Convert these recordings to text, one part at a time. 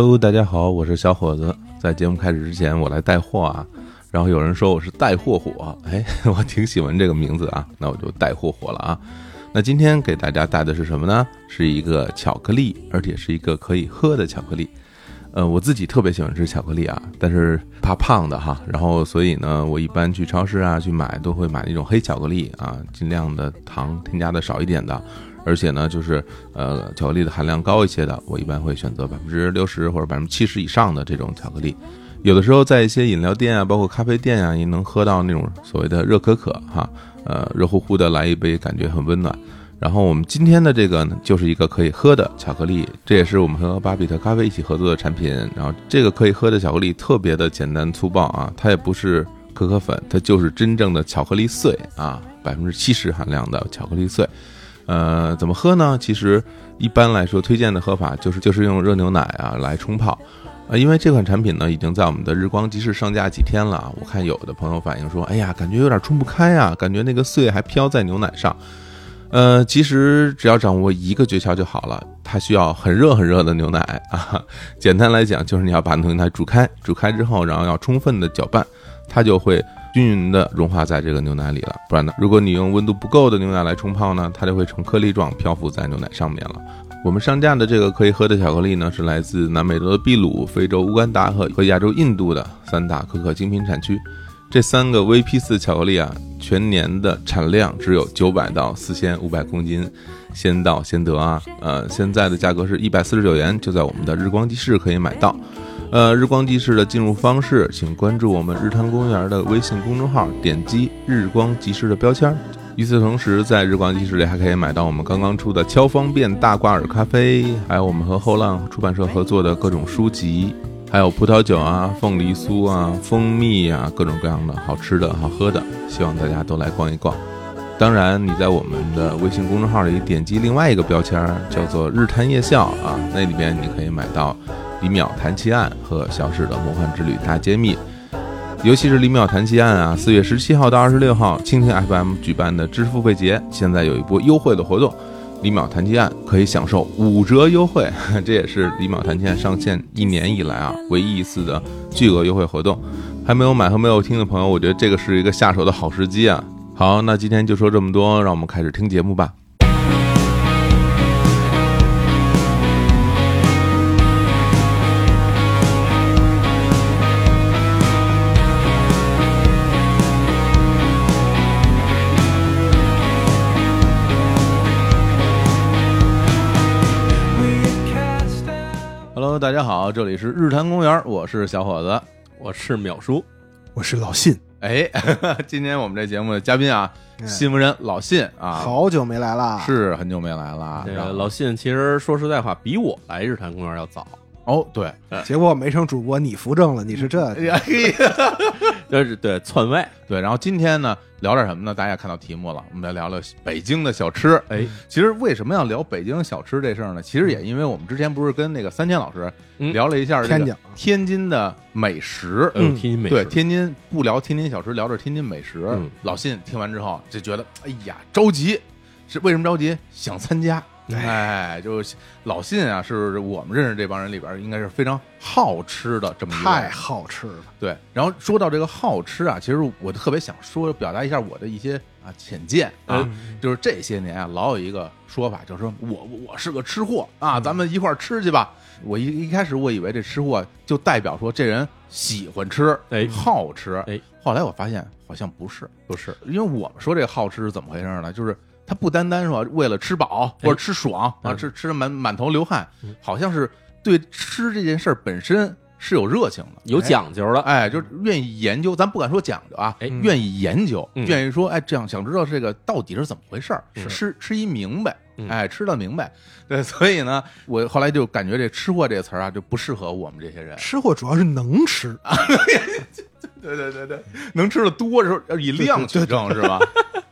Hello，大家好，我是小伙子。在节目开始之前，我来带货啊。然后有人说我是带货火，哎，我挺喜欢这个名字啊，那我就带货火了啊。那今天给大家带的是什么呢？是一个巧克力，而且是一个可以喝的巧克力。呃，我自己特别喜欢吃巧克力啊，但是怕胖的哈。然后所以呢，我一般去超市啊去买，都会买那种黑巧克力啊，尽量的糖添加的少一点的。而且呢，就是呃，巧克力的含量高一些的，我一般会选择百分之六十或者百分之七十以上的这种巧克力。有的时候在一些饮料店啊，包括咖啡店啊，也能喝到那种所谓的热可可哈，呃，热乎乎的来一杯，感觉很温暖。然后我们今天的这个呢，就是一个可以喝的巧克力，这也是我们和巴比特咖啡一起合作的产品。然后这个可以喝的巧克力特别的简单粗暴啊，它也不是可可粉，它就是真正的巧克力碎啊，百分之七十含量的巧克力碎。呃，怎么喝呢？其实一般来说，推荐的喝法就是就是用热牛奶啊来冲泡。啊，因为这款产品呢已经在我们的日光集市上架几天了，我看有的朋友反映说，哎呀，感觉有点冲不开啊，感觉那个碎还飘在牛奶上。呃，其实只要掌握一个诀窍就好了，它需要很热很热的牛奶啊。简单来讲，就是你要把牛奶煮开，煮开之后，然后要充分的搅拌，它就会均匀的融化在这个牛奶里了。不然呢，如果你用温度不够的牛奶来冲泡呢，它就会成颗粒状漂浮在牛奶上面了。我们上架的这个可以喝的巧克力呢，是来自南美洲的秘鲁、非洲乌干达和和亚洲印度的三大可可精品产区。这三个 VP 四巧克力啊，全年的产量只有九百到四千五百公斤，先到先得啊！呃，现在的价格是一百四十九元，就在我们的日光集市可以买到。呃，日光集市的进入方式，请关注我们日坛公园的微信公众号，点击日光集市的标签。与此同时，在日光集市里还可以买到我们刚刚出的超方便大挂耳咖啡，还有我们和后浪出版社合作的各种书籍。还有葡萄酒啊、凤梨酥啊、蜂蜜啊，各种各样的好吃的好喝的，希望大家都来逛一逛。当然，你在我们的微信公众号里点击另外一个标签，叫做“日坛夜校”啊，那里边你可以买到《李淼谈奇案》和《小史的魔幻之旅大揭秘》，尤其是《李淼谈奇案》啊，四月十七号到二十六号，蜻蜓 FM 举办的知识付费节，现在有一波优惠的活动。李淼谈奇案可以享受五折优惠，这也是李淼谈奇案上线一年以来啊唯一一次的巨额优惠活动。还没有买和没有听的朋友，我觉得这个是一个下手的好时机啊。好，那今天就说这么多，让我们开始听节目吧。大家好，这里是日坛公园，我是小伙子，我是淼叔，我是老信。哎，今天我们这节目的嘉宾啊，新闻人老信啊，好久没来了，是很久没来了。这个老信其实说实在话，比我来日坛公园要早。哦，对，结果没成主播，你扶正了，你是这，就 是对篡位。对，然后今天呢，聊点什么呢？大家看到题目了，我们来聊聊北京的小吃。哎，其实为什么要聊北京小吃这事儿呢？其实也因为我们之前不是跟那个三千老师聊了一下天津天津的美食，嗯，天津美食，对，天津不聊天津小吃，聊着天津美食。老信听完之后就觉得，哎呀，着急，是为什么着急？想参加。哎，就老信啊，是我们认识这帮人里边应该是非常好吃的这么一个，太好吃了。对，然后说到这个好吃啊，其实我特别想说，表达一下我的一些啊浅见啊，就是这些年啊，老有一个说法，就是说我我是个吃货啊，咱们一块儿吃去吧。我一一开始我以为这吃货就代表说这人喜欢吃，哎，好吃，哎，后来我发现好像不是，不是，因为我们说这个好吃是怎么回事呢？就是。他不单单说为了吃饱或者吃爽啊，吃吃的满满头流汗，好像是对吃这件事本身是有热情的，有讲究的，哎，就是愿意研究。咱不敢说讲究啊，愿意研究，愿意说，哎，这样想知道这个到底是怎么回事儿，吃吃一明白，哎，吃的明白。对，所以呢，我后来就感觉这“吃货”这个词儿啊，就不适合我们这些人。吃货主要是能吃 啊，对对对对，能吃的多的时候以量取胜是吧？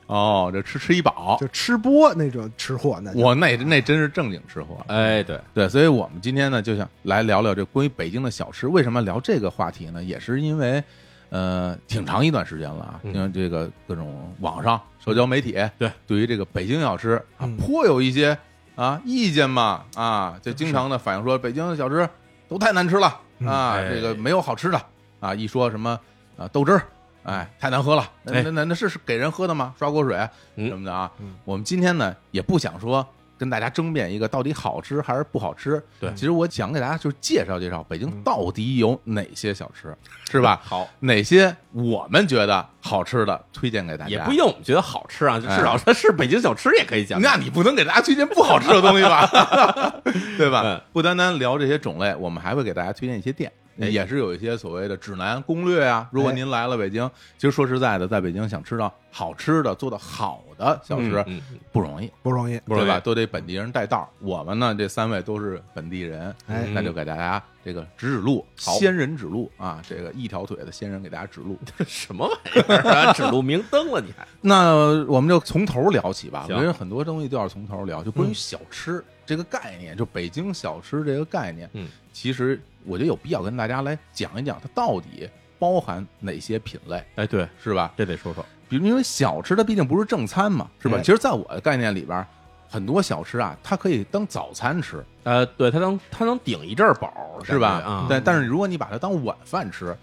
哦，这吃吃一饱，就吃播那种吃货，那我那那真是正经吃货。哎，对对，所以我们今天呢，就想来聊聊这关于北京的小吃。为什么聊这个话题呢？也是因为，呃，挺长一段时间了啊，因为这个各种网上社交媒体对对于这个北京小吃啊，颇有一些啊意见嘛啊，就经常的反映说北京的小吃都太难吃了啊，哎这个没有好吃的啊。一说什么啊豆汁儿，哎，太难喝了，那哎那那那是是给人喝的吗？刷锅水嗯什么的啊嗯。我们今天呢也不想说跟大家争辩一个到底好吃还是不好吃。对其实我想给大家就是介绍介绍北京嗯到底有哪些小吃，是吧？好，哪些我们觉得好吃的推荐给大家？也不一定我们觉得好吃啊，至少它是北京小吃也可以讲。那你不能给大家推荐不好吃的东西吧？对吧嗯？不单单聊这些种类，我们还会给大家推荐一些店，哎也是有一些所谓的指南攻略啊。如果哎您来了北京，其实说实在的，在北京想吃到好吃的、做的好的小吃不容易，不容易。对吧？都得本地人带道儿。我们呢，这三位都是本地人，哎那就给大家这个指指路，仙人指路啊！这个一条腿的仙人给大家指路。什么玩意儿啊？指路明灯了，你还那我们就从头聊起吧。我行觉得很多东西都要从头聊，就关于嗯小吃这个概念，就北京小吃这个概念。嗯，其实我觉得有必要跟大家来讲一讲，它到底包含哪些品类，哎，对，是吧？这得说说。比如因为小吃它毕竟不是正餐嘛，是吧？哎其实，在我的概念里边，很多小吃啊，它可以当早餐吃，呃，对，它能它能顶一阵儿饱，是吧？啊，但但是如果你把它当晚饭吃，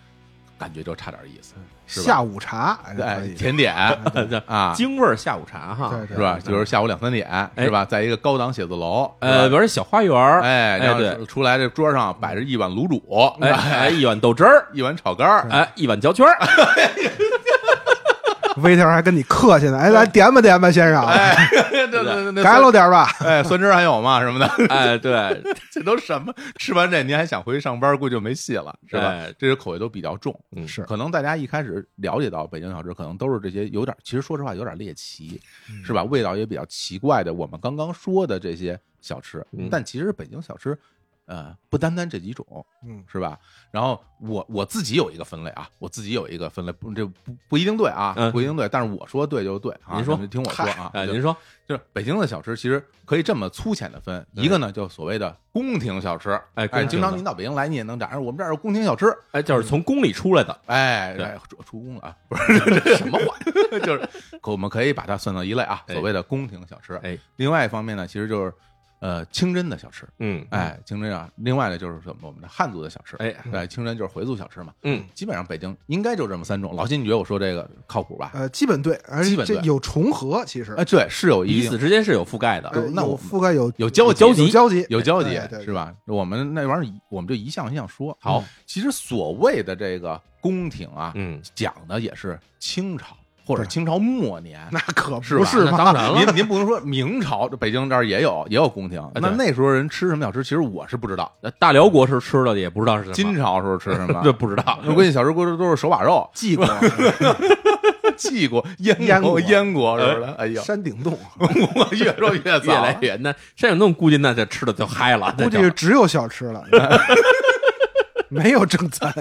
感觉就差点意思，是吧？下午茶，哎甜点啊，京味儿下午茶哈，是吧？就是下午两三点，是吧？在一个高档写字楼，呃，玩小花园，哎，然后出来这桌上摆着一碗卤煮，哎哎，一碗豆汁儿，一碗炒肝儿，哎，一碗焦圈儿，waiter 还跟你客气呢，哎，来点吧点吧，先生，哎，对对对对，改了点吧。哎，酸汁还有吗？什么的，哎，对，这都什么？吃完这您还想回去上班，估计就没戏了，是吧哎？这些口味都比较重，嗯是可能大家一开始了解到北京小吃，可能都是这些有点，其实说实话有点猎奇，嗯是吧？味道也比较奇怪的，我们刚刚说的这些小吃嗯，但其实北京小吃。呃，不单单这几种，嗯，是吧？然后我我自己有一个分类啊，我自己有一个分类，不这不不一定对啊，嗯不一定对，但是我说对就对啊。您说您听我说啊，哎，您说，就是北京的小吃，其实可以这么粗浅的分，一个呢就所谓的宫廷小吃，哎经常您到北京来，你也能找，哎我们这儿有宫廷小吃，哎，就是从宫里出来的，哎，出出宫了啊，不是这什么话，就是可我们可以把它算到一类啊，哎所谓的宫廷小吃。哎，另外一方面呢，其实就是呃清真的小吃，嗯，哎，清真啊。另外呢就是什么我们的汉族的小吃，哎，对，清真就是回族小吃嘛。嗯，基本上北京应该就这么三种。老金，你觉得我说这个靠谱吧？呃，基本对，而且基本对这有重合，其实哎，对，是有一彼定此之间是有覆盖的，有那我覆盖有有交交集有交集，有交集是吧？我们那玩意儿我们就一项一项说。好，其实所谓的这个宫廷啊，嗯，讲的也是清朝或者清朝末年。那可是不是嘛？那当然了，您您不能说明朝北京这儿也有也有宫廷，那那时候人吃什么小吃，其实我是不知道。那大辽国是吃的也不知道是什么，金朝时候吃什么？这不知道，我估计小时候都是手把肉、记过荠果、腌腌过、过腌过似的。哎呀，山顶洞，我越说越越来。越那山顶洞估计那这吃的就嗨了，估计就是只有小吃了，没有正餐。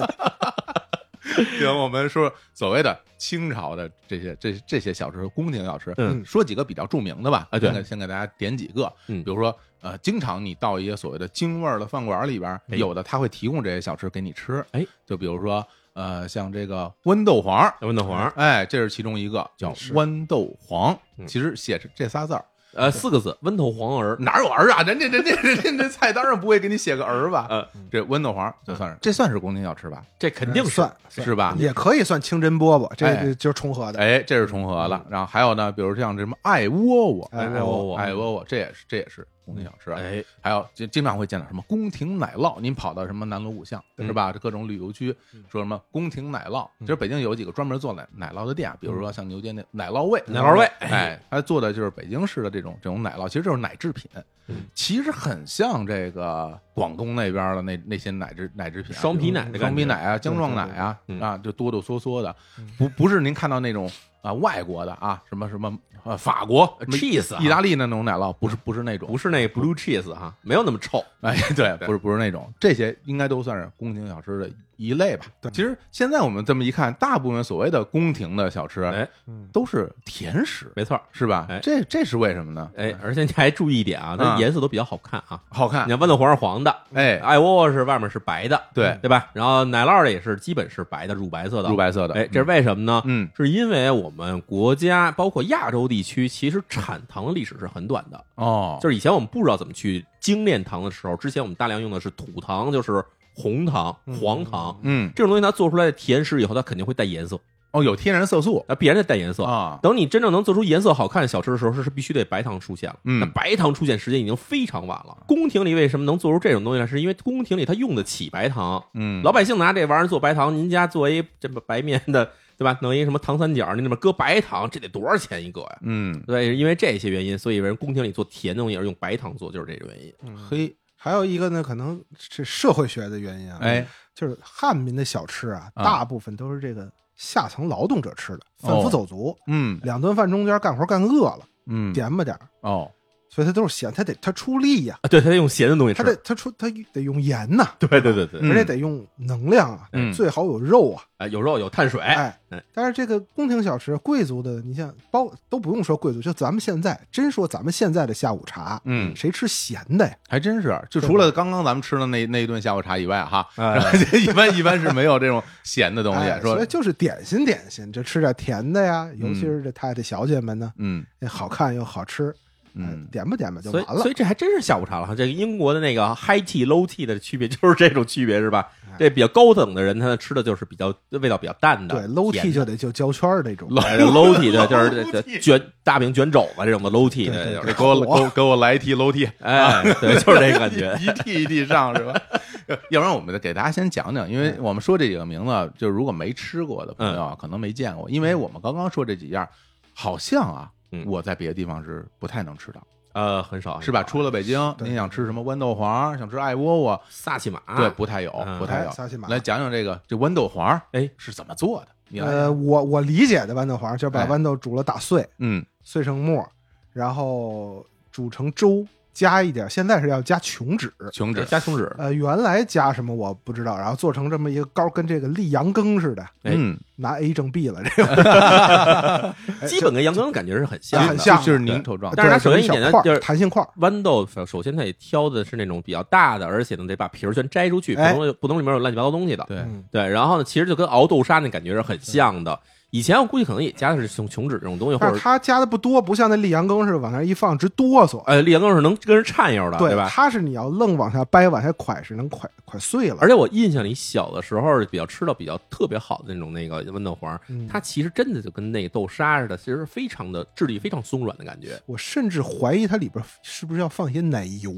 行，我们说所谓的清朝的这些这这些小吃，宫廷小吃，嗯说几个比较著名的吧。啊对先给大家点几个，嗯比如说呃，经常你到一些所谓的京味儿的饭馆里边，哎有的他会提供这些小吃给你吃，哎，就比如说呃，像这个豌豆黄。豌豆黄，哎，这是其中一个叫豌豆黄，嗯其实写着这仨字儿，呃，四个字，温头黄儿，哪有儿啊？人家人家人家这菜单上不会给你写个儿吧？呃，这温头黄就算是这算是宫廷小吃吧？这肯定算是吧？也可以算清真饽饽，这就是重合的。哎，这是重合了。然后还有呢，比如像这什么爱窝窝，哎爱窝窝爱窝窝，这也是这也是宫廷小吃。哎，还有经经常会见到什么宫廷奶酪，您跑到什么南锣鼓巷嗯是吧？这各种旅游区说什么宫廷奶酪，其实北京有几个专门做奶奶酪的店，比如说像牛街那奶酪味，奶酪味哎，它做的就是北京市的这种这种奶酪，其实就是奶制品嗯，其实很像这个广东那边的那那些奶制奶制品啊，双皮奶双皮奶啊，姜撞奶啊啊，就哆哆嗦嗦的，不不是您看到那种啊外国的啊，什么什么呃法国 cheese 啊意大利那种奶酪，不是不是那种，不是那 blue cheese 哈，没有那么臭，哎，对，不是不是那种，这些应该都算是宫廷小吃的一类吧。对其实现在我们这么一看，大部分所谓的宫廷的小吃，哎，嗯，都是甜食，没错，是吧？哎这这是为什么呢？哎，而且你还注意一点啊，它啊颜色都比较好看啊。好看你，看豌豆黄是黄的，哎，艾窝窝是外面是白的，对，对吧？然后奶酪的也是基本是白的，乳白色的，乳。白色的，哎，这是为什么呢？嗯是因为我们国家包括亚洲地区，其实产糖的历史是很短的。哦，就是以前我们不知道怎么去精炼糖的时候，之前我们大量用的是土糖，就是红糖、嗯黄糖。嗯，这种东西它做出来的甜食以后，它肯定会带颜色，哦，有天然色素那，必然得带颜色。啊，等你真正能做出颜色好看的小吃的时候，是是必须得白糖出现了。嗯那白糖出现时间已经非常晚了。宫廷里为什么能做出这种东西来？是因为宫廷里它用得起白糖，嗯，老百姓拿这玩意儿做白糖，您家做一这么白面的，对吧？弄一什么糖三角，你里面搁白糖，这得多少钱一个呀？嗯，对，因为这些原因，所以人宫廷里做甜的东西是用白糖做，就是这个原因。嘿，还有一个呢，可能是社会学的原因啊，哎，就是汉民的小吃啊，啊。大部分都是这个下层劳动者吃的，贩夫哦。走卒，嗯。两顿饭中间干活干饿了，嗯，点吧点儿，哦，所以他都是咸，他得他出力呀，啊，对，他得用咸的东西吃。他。得他出他得用盐呐，对对对对，嗯而且得用能量啊，嗯。最好有肉啊，哎，有肉有碳水，但是这个宫廷小吃，贵族的，你像包都不用说贵族，就咱们现在真说咱们现在的下午茶，嗯，谁吃咸的呀？还真是，就除了刚刚咱们吃的那那一顿下午茶以外，哈，哎。然 后一般一般是没有这种咸的东西哎，说所以就是点心点心，就吃点甜的呀，尤其是这太太小姐们呢，嗯。哎好看又好吃，哎嗯，点吧点吧就所以完了所。以这还真是下午茶了哈。这个英国的那个 high tea low tea 的区别就是这种区别是吧？哎这比较高等的人，他吃的就是比较味道比较淡的，对，low tea 就得就焦圈儿那种，哎 这 low tea 的就是这这卷大饼卷肘子这种的 low tea 对对的，对给我给我给我来一屉楼梯，哎，对，就是这个感觉。一屉一屉上是吧？要不然我们给大家先讲讲，因为我们说这几个名字，就是如果没吃过的朋友啊，可能没见过，因为我们刚刚说这几样，好像啊嗯，我在别的地方是不太能吃到，呃，很少是吧？出了北京，对。您想吃什么豌豆黄，想吃艾窝窝，萨琪玛，对，不太有，嗯。不太有。哎萨琪玛来讲讲这个这豌豆黄，哎，是怎么做的？你来呃，我我理解的豌豆黄就是把哎。豌豆煮了打碎，嗯，碎成末儿，然后煮成粥，加一点，现在是要加琼脂。琼脂，加琼脂，呃，原来加什么我不知道，然后做成这么一个膏，跟这个立羊羹似的，哎。嗯，拿 A 正 B 了，这个。基本跟羊羹感觉是很像的，很像就是凝稠状。但是它首先一点呢就是弹性块儿，豌豆首先它得挑的是那种比较大的，而且呢得把皮儿全摘出去，不哎能不能里面有乱七八糟东西的。对，嗯对，然后呢，其实就跟熬豆沙那感觉是很像的。以前我估计可能也加的是琼琼脂这种东西，或者但是它加的不多，不像那立阳羹似的往那儿一放直哆嗦。呃，立阳羹是能跟人颤悠的，对吧？它是你要愣往下掰，往下蒯是能蒯蒯碎了。而且我印象里小的时候比较吃到比较特别好的那种那个豌豆黄，嗯它其实真的就跟那个豆沙似的，其实非常的质地非常松软的感觉。我甚至怀疑它里边是不是要放一些奶油。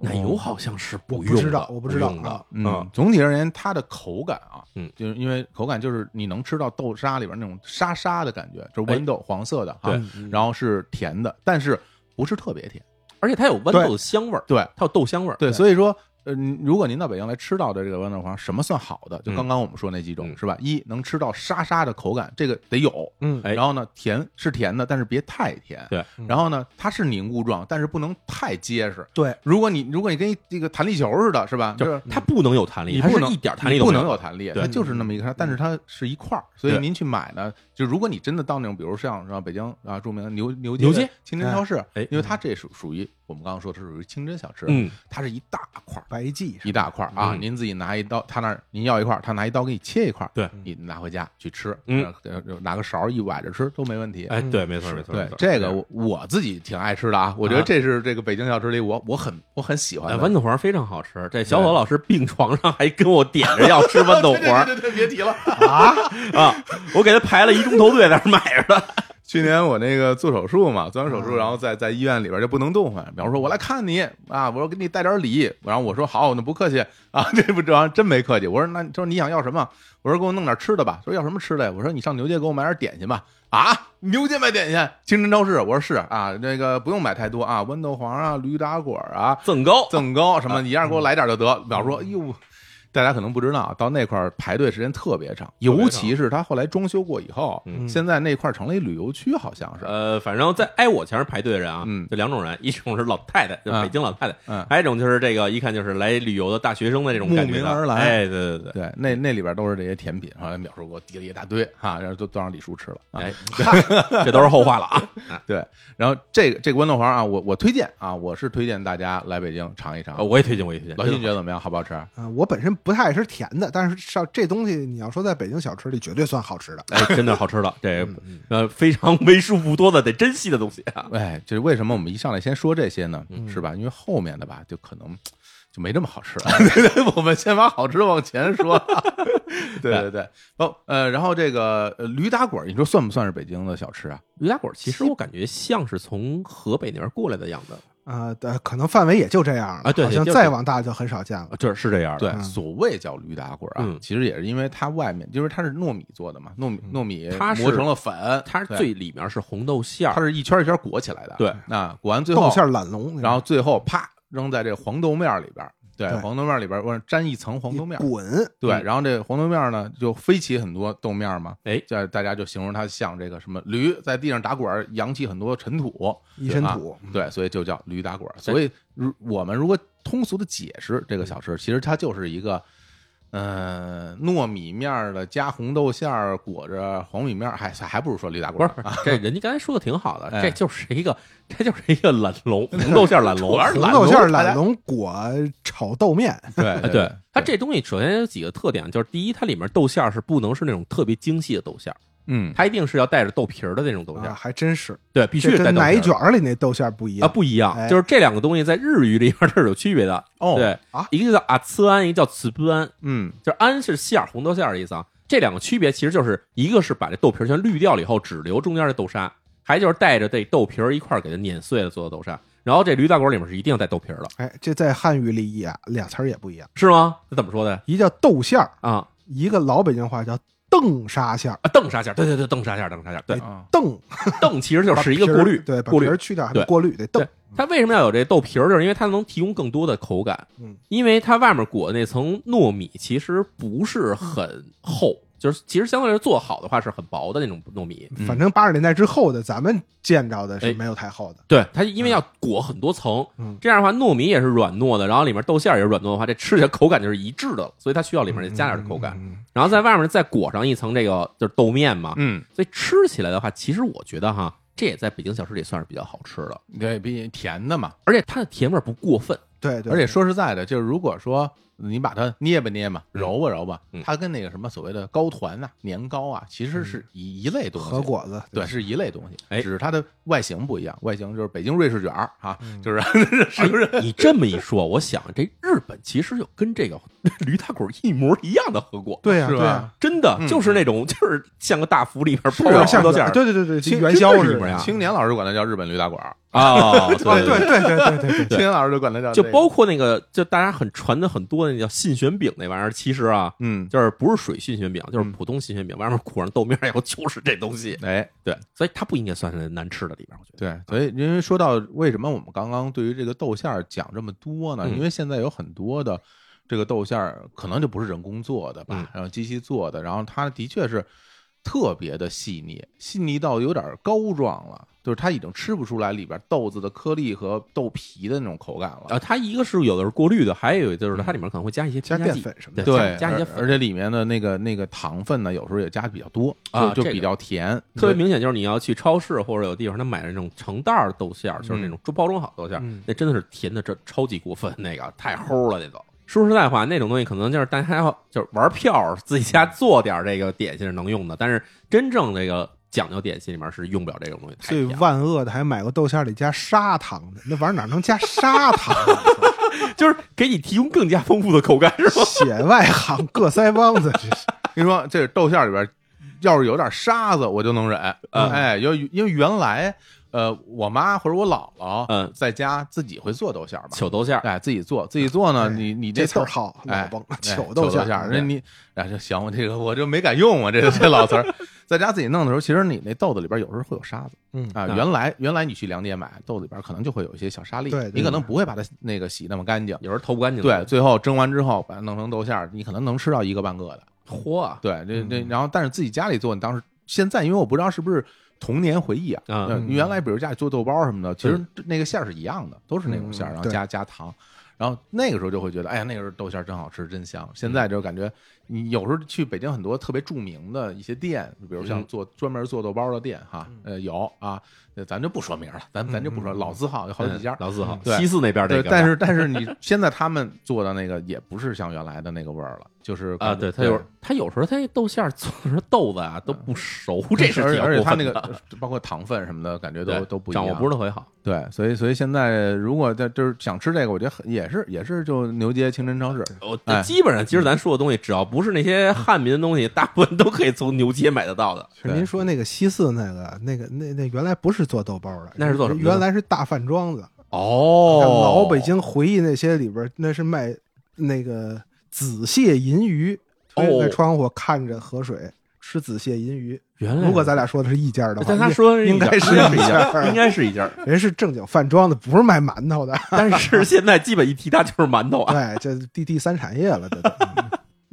奶油好像是不用的，知道我不知道用的啊，嗯，总体而言，它的口感啊，嗯，就是因为口感就是你能吃到豆沙里边那种沙沙的感觉，就是豌豆黄色的哈然后是甜的，但是不是特别甜。而且它有豌豆的香味儿，对它有豆香味儿，对，所以说，呃，如果您到北京来吃到的这个豌豆黄，什么算好的？就嗯刚刚我们说那几种嗯是吧？一能吃到沙沙的口感，这个得有。嗯哎然后呢，甜是甜的，但是别太甜。对。然后呢，它是凝固状，但是不能太结实。对，如果你如果你跟一这个弹力球似的，是吧？就是它不能有弹力，你不能它是一点弹力你不都没有能有弹力，它就是那么一个，但是它是一块儿，所以您去买呢，就如果你真的到那种，比如像是吧北京啊著名的牛牛牛街的清真超市，哎因为它这属属于我们刚刚说的是属于清真小吃，嗯，它是一大块儿。白记一大块儿啊！嗯您自己拿一刀，他那儿您要一块儿，他拿一刀给你切一块儿，对你拿回家去吃，嗯呃，拿个勺儿一崴着吃都没问题。哎，对，没错，没错，对这个我我自己挺爱吃的啊，我觉得啊这是这个北京小吃里我我很我很喜欢。豌豆黄非常好吃。这小伙老师病床上还跟我点着要吃豌豆黄 对对对，别提了。啊，啊，我给他排了一钟头队在那买着的。去年我那个做手术嘛，做完手术，嗯然后在在医院里边就不能动弹。比方说，我来看你啊，我说给你带点礼，然后我说好，那不客气啊，这不这玩意儿真没客气。我说那他说你想要什么？我说给我弄点吃的吧。说要什么吃的呀？我说你上牛街给我买点点心吧。啊，牛街买点心，清真超市。我说是啊，那个不用买太多啊，豌豆黄啊，驴打滚啊，增高，增高什么一样给我来点就得。表叔说，哎呦。大家可能不知道，到那块儿排队时间特别长，尤其是它后来装修过以后，嗯现在那块儿成了一旅游区，好像是。呃，反正在挨我前面排队的人啊，嗯就两种人，一种是老太太，就嗯北京老太太，嗯还有一种就是这个一看就是来旅游的大学生的这种感觉的慕名而来哎，对对对，对，那那里边都是这些甜品，后来淼叔给我递了一大堆哈，然后都都让李叔吃了啊。哎，这都是后话了啊。对，然后这个这个豌豆黄啊，我我推荐啊，我是推荐大家来北京尝一尝呃。我也推荐，我也推荐。老金觉得怎么样？好不好吃？啊，我本身不太爱吃甜的，但是上这东西你要说在北京小吃里绝对算好吃的。哎，真的好吃的，这嗯呃非常为数不多的得珍惜的东西啊。哎，就是为什么我们一上来先说这些呢？嗯是吧？因为后面的吧，就可能 就没这么好吃了。我们先把好吃的往前说。对 对对，哦呃，然后这个呃驴打滚儿，你说算不算是北京的小吃啊？驴打滚其实我感觉像是从河北那边过来的样子，啊，对，可能范围也就这样了啊对好像再往大就很少见了。这是这样的。对，嗯所谓叫驴打滚儿啊，嗯其实也是因为它外面，就是它是糯米做的嘛，糯米糯米它磨成了粉，它对最里面是红豆馅儿，它是一圈一圈裹起来的。对，那裹完最后豆馅儿懒龙，然后最后啪扔在这黄豆面里边儿，对，黄豆面里边儿往上沾一层黄豆面一，滚，对，嗯然后这个黄豆面呢就飞起很多豆面嘛，哎，这大家就形容它像这个什么驴在地上打滚儿，扬起很多尘土，一身土。对，所以就叫驴打滚儿。所以如我们如果通俗的解释这个小吃，其实它就是一个。呃，糯米面儿的加红豆馅儿裹着黄米面儿，还还不如说驴打不是滚儿啊。这人家刚才说的挺好的，哎。这就是一个这就是一个懒龙红豆馅儿懒龙。红豆馅儿懒龙 裹炒豆面，对哎，对。它这东西首先有几个特点，就是第一，它里面豆馅儿是不能是那种特别精细的豆馅儿，嗯，它一定是要带着豆皮儿的那种豆馅啊，还真是，对，必须这跟奶得带豆皮儿卷儿里那豆馅儿不一样啊。不一样，哎就是这两个东西在日语里边它是有区别的。哦，对啊一个叫阿次安，一个叫茨布安，嗯，就是安是馅儿，红豆馅儿的意思啊。这两个区别其实就是一个是把这豆皮儿全滤掉了以后，只留中间的豆沙，还就是带着这豆皮儿一块儿给它碾碎了做的豆沙。然后这驴打滚里面是一定要带豆皮儿的，哎，这在汉语里也，俩词儿也不一样，是吗？这怎么说的呀？一叫豆馅儿，啊一个老北京话叫邓沙馅儿。啊，邓沙馅儿，对对对，邓沙馅儿，邓沙馅儿，对，啊邓邓其实就是一个过滤，对，把过滤皮。去掉，对过滤得对邓。它为什么要有这豆皮儿？就是因为它能提供更多的口感。嗯，因为它外面裹的那层糯米其实不是很厚，就是其实相对来说做好的话是很薄的那种糯米。嗯反正八十年代之后的，咱们见着的哎是没有太厚的。对，它因为要裹很多层，嗯这样的话糯米也是软糯的，然后里面豆馅儿也是软糯的话，这吃起来口感就是一致的了，所以它需要里面再加点口感，嗯然后在外面再裹上一层这个就是豆面嘛，嗯，所以吃起来的话，其实我觉得哈，这也在北京小吃里算是比较好吃的，对，毕竟甜的嘛。而且它的甜味儿不过分。对，而且说实在的，就是如果说你把它捏吧捏吧，揉吧揉吧，它跟那个什么所谓的糕团呐、年糕啊，其实是一一类东西，和果子对，是一类东西。哎，只是它的外形不一样，外形就是北京瑞士卷儿啊，就是 是不是？你这么一说，我想这日本其实有跟这个 驴打滚一模一样的和果，对呀，是吧？真的就是那种，就是像个大福里面包着夏馅儿，对对对对，元宵是什么呀。青年老师管它叫日本驴打滚啊，对对对对对对，青年老师就管它叫就。包括那个，就大家很传的很多的那叫信玄饼那玩意儿，其实啊，嗯，就是不是水信玄饼，就是嗯普通信玄饼，外面裹上豆面以后就是这东西。哎，对，所以它不应该算是难吃的里边，我觉得。对，所以因为说到为什么我们刚刚对于这个豆馅儿讲这么多呢？嗯因为现在有很多的这个豆馅儿可能就不是人工做的吧嗯，然后机器做的，然后它的确是特别的细腻，细腻到有点膏状了，就是它已经吃不出来里边豆子的颗粒和豆皮的那种口感了。啊，它一个是有的是过滤的，还有就是它里面可能会加一些加添加，淀粉什么的对，加加一些粉。而而且里面的那个那个糖分呢，有时候也加的比较多，啊就就比较甜，特别明显，就是你要去超市或者有地方，他买的那种成袋儿豆馅儿，就是那种包装好的豆馅儿，嗯那真的是甜的，这超级过分，那个太齁了，那都。说实在话，那种东西可能就是大家要就是玩票儿，自己家做点儿这个点心是能用的，但是真正这个讲究点心里面是用不了这种东西，太最。万恶的还买过豆馅儿里加砂糖的，那玩意儿哪能加砂糖啊？就是给你提供更加丰富的口感，是吧？血外行各腮帮子，这是跟 你说，这豆馅里边要是有点沙子，我就能忍。嗯哎，有因为原来呃，我妈或者我姥姥嗯在家自己会做豆馅儿嘛，糗豆馅儿，哎，自己做，自己做呢，哎你你这词儿好，哎糗豆馅馅儿，那你哎就行，我这个我就没敢用啊，这个这老词儿，在家自己弄的时候，其实你那豆子里边有时候会有沙子嗯啊。啊原来原来你去粮店买豆子里边可能就会有一些小沙粒，对对你可能不会把它那个洗那么干净。有时候投不干净。对，，最后蒸完之后把它弄成豆馅儿，你可能能吃到一个半个的。嚯，对，这这，嗯然后但是自己家里做，你当时现在因为我不知道是不是童年回忆啊，嗯原来比如家里做豆包什么的，其实那个馅儿是一样的，都是那种馅儿，然后加加糖。然后那个时候就会觉得，哎呀，那个时候豆馅儿真好吃，真香。现在就感觉，你有时候去北京很多特别著名的一些店，比如像嗯做专门做豆包的店哈，呃，有啊，呃咱就不说名了，咱咱就不说，老字号有好几家，老字号，西四那边这对，个，但是但是你现在他们做的那个也不是像原来的那个味儿了，就是啊，对他有他有时候他那豆馅儿做的豆子啊都不熟，这是而且挺而且它那个包括糖分什么的，感觉都都不一掌握。不是特别好。对，所以所以现在如果在就是想吃这个，我觉得很也是也是就牛街清真超市，基本上，其实咱说的东西，只要不是那些汉民的东西，大部分都可以从牛街买得到的。是您说那个西四那个那个那那原来不是做豆包的，那是做什么原来是大饭庄子。哦老北京回忆那些里边，那是卖那个紫蟹银鱼，哦推开窗户看着河水吃紫蟹银鱼。原来如果咱俩说的是一家的话，但他说应该是是一一家家，应该是一家。人是正经饭庄子，不是卖馒头的。但是现在基本一提他就是馒头啊。对，这第第三产业了，这都。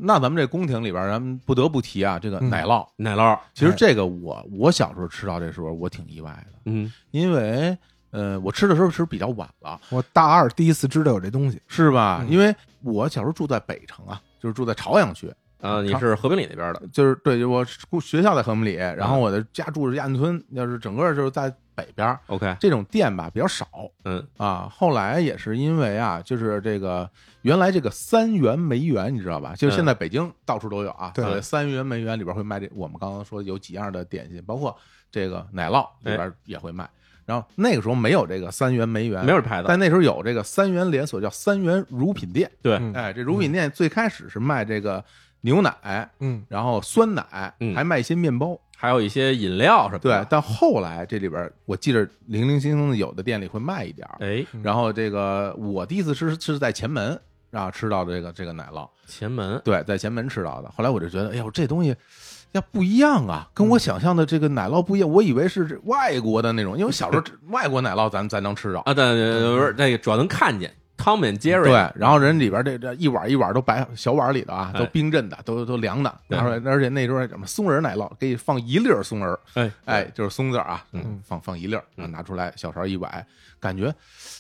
那咱们这宫廷里边，咱们不得不提啊，这个嗯奶酪。奶酪，其实这个我我小时候吃到这时候，我挺意外的，嗯，因为呃，我吃的时候其实比较晚了，我大二第一次知道有这东西，是吧？嗯因为我小时候住在北城啊，就是住在朝阳区，啊，你是和平里那边的，就是对我学校在和平里，然后我的家住着亚运村，要是整个就是在北边儿，OK，这种店吧比较少嗯，啊。后来也是因为啊，就是这个原来这个三元梅园，你知道吧？就是现在北京到处都有啊。三元梅园里边会卖这，我们刚刚说有几样的点心，包括这个奶酪里边也会卖。然后那个时候没有这个三元梅园，没有这牌子，但那时候有这个三元连锁，叫三元乳品店。对，嗯哎，这乳品店最开始是卖这个牛奶，嗯，然后酸奶，嗯还卖一些面包。还有一些饮料什么对。，但后来这里边我记着零零星星的有的店里会卖一点儿。哎，然后这个我第一次吃是在前门啊吃到的这个这个奶酪，前门对，在前门吃到的。后来我就觉得，哎呦，这东西。要不一样啊，跟我想象的这个奶酪不一样。我以为是外国的那种，因为小时候外国奶酪咱咱能吃着，啊，但不是那个主要能看见 Tom and Jerry，对，然后人里边这这一碗一碗都摆小碗里的啊，哎。都冰镇的，都都凉的。对。拿出来，而且那时候什么松仁奶酪，给你放一粒儿松仁，哎。哎，就是松子儿啊，嗯。放放一粒拿出来小勺一崴，感觉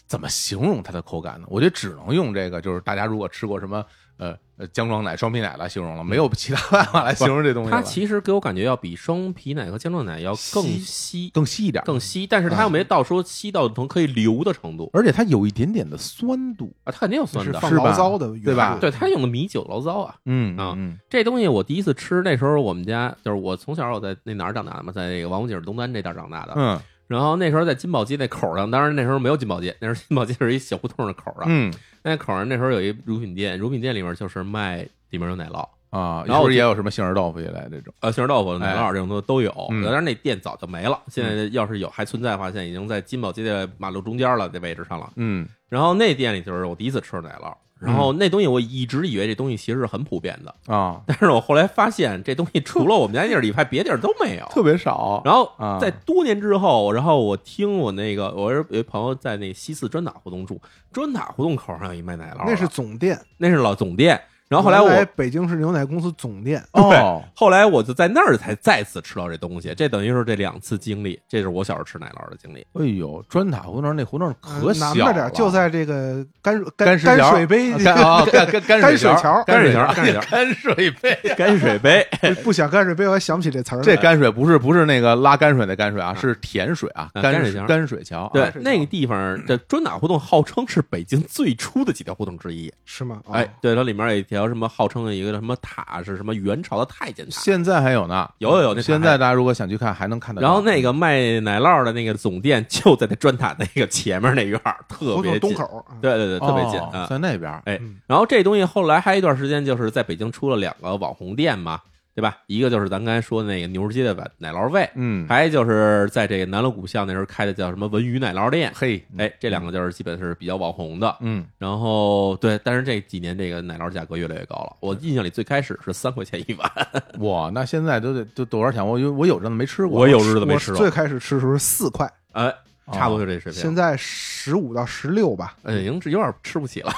怎么形容它的口感呢？我觉得只能用这个，就是大家如果吃过什么呃呃姜撞奶、双皮奶来形容了，没有其他办法来形容这东西。它其实给我感觉要比双皮奶和姜撞奶要更稀稀、更稀一点，更稀，但是它又没到说稀到能可以流的程度。而且它有一点点的酸度，啊，它肯定有酸的。是醪糟的，对吧？对，它用的米酒醪糟啊，嗯啊嗯。这东西我第一次吃，那时候我们家就是我从小我在那哪儿长大的嘛，在那个王府井东单这带长大的。嗯。然后那时候在金宝街那口上，当然那时候没有金宝街，那时候金宝街是一小胡同的口上。嗯那口上那时候有一乳品店，乳品店里面就是卖里面有奶酪，啊，然后也有什么杏仁豆腐一类这种？呃，杏仁豆腐、奶酪这种东西都有。嗯但是那店早就没了，现在要是有还存在的话，现在已经在金宝街的马路中间了，这位置上了。嗯然后那店里就是我第一次吃的奶酪，然后那东西我一直以为这东西其实是很普遍的，啊，但是我后来发现这东西除了我们家那地儿以外，别地儿都没有。特别少。然后啊在多年之后，然后我听我那个，我有一朋友在那西四砖塔胡同住，砖塔胡同口上有一卖奶酪的，那是总店。那是老总店。然后后来我原北京市牛奶公司总店，哦，后来我就在那儿才再次吃到这东西，这等于是这两次经历，这是我小时候吃奶酪的经历。哎呦，砖塔胡同那胡同可呃小点了就在这个干干干石桥水杯，干啊干干干干水水桥干水干水桥干水杯。干水杯，不想干水杯，我还想不起这词儿。这干水不是不是那个拉泔水的泔水啊，是甜水啊，泔啊泔水桥泔水桥。对啊，那个地方这砖塔胡同号称是北京最初的几条胡同之一。是吗？哦哎，，对，它里面有一条什么号称的一个什么塔是什么元朝的太监塔。现在还有呢，有有有那塔现在大家如果想去看，还能看到。然后那个卖奶酪的那个总店就在那砖塔那个前面那院儿，特胡别近。东口，嗯，对对对，特别近哦啊。在那边。哎嗯，然后这东西后来还有一段时间，就是在北京出了两个网红店嘛，对吧？一个就是咱刚才说的那个牛市街的奶酪味，嗯，还有就是在这个南锣鼓巷那时候开的叫什么文娱奶酪店，嘿，哎，这两个就是基本是比较网红的。嗯，然后对，但是这几年这个奶酪价格越来越高了。我印象里最开始是三块钱一碗，哇，那现在都得都多少钱？我有我有阵子没吃过，我有日子没吃过最。开始吃的时候是四块，哎，差不多就这水平。现在十五到十六吧。哎，已经是有点吃不起了。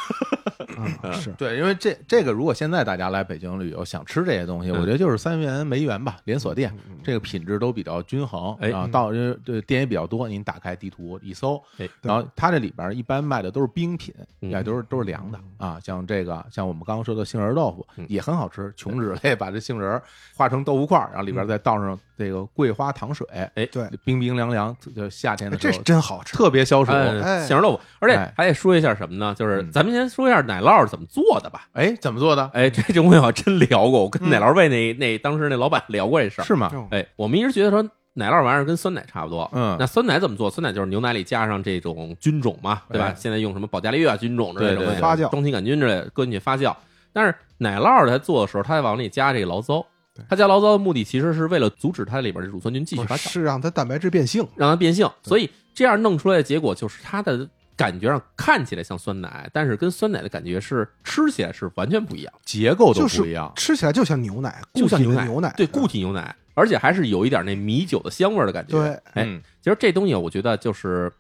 嗯，是。对，因为这这个，如果现在大家来北京旅游，想吃这些东西，嗯。我觉得就是三元梅园吧，连锁店，这个品质都比较均衡，哎啊，到因为对店也比较多，您打开地图一搜，哎然后它这里边一般卖的都是冰品，嗯也都是都是凉的啊，像这个像我们刚刚说的杏仁豆腐嗯。也很好吃，琼脂类把这杏仁化成豆腐块，然后里边再倒上这个桂花糖水，哎对，冰冰凉凉，就夏天的时这是真好吃。特别消暑。杏仁豆腐，而且哎。还得说一下什么呢？就是嗯。咱们先说一下奶酪是怎么做的吧。哎，怎么做的？哎，这这我真聊过，我跟嗯奶酪味那那当时那老板聊过这事儿。是吗？哦哎，我们一直觉得说奶酪玩意儿跟酸奶差不多。嗯那酸奶怎么做？酸奶就是牛奶里加上这种菌种嘛，对吧？哎现在用什么保加利亚菌种之类的东西，发酵双歧杆菌之类的搁进去发酵。但是奶酪它做的时候，它往里加这个醪糟对，它加醪糟的目的其实是为了阻止它里边的乳酸菌继续发酵，是让它蛋白质变性。让它变性。所以这样弄出来的结果就是它的感觉上看起来像酸奶，但是跟酸奶的感觉是吃起来是完全不一样。结构都不一样。吃起来就像牛奶，就像牛奶，牛奶，对固体牛奶，而且还是有一点那米酒的香味的感觉。对，哎，嗯其实这东西我觉得就是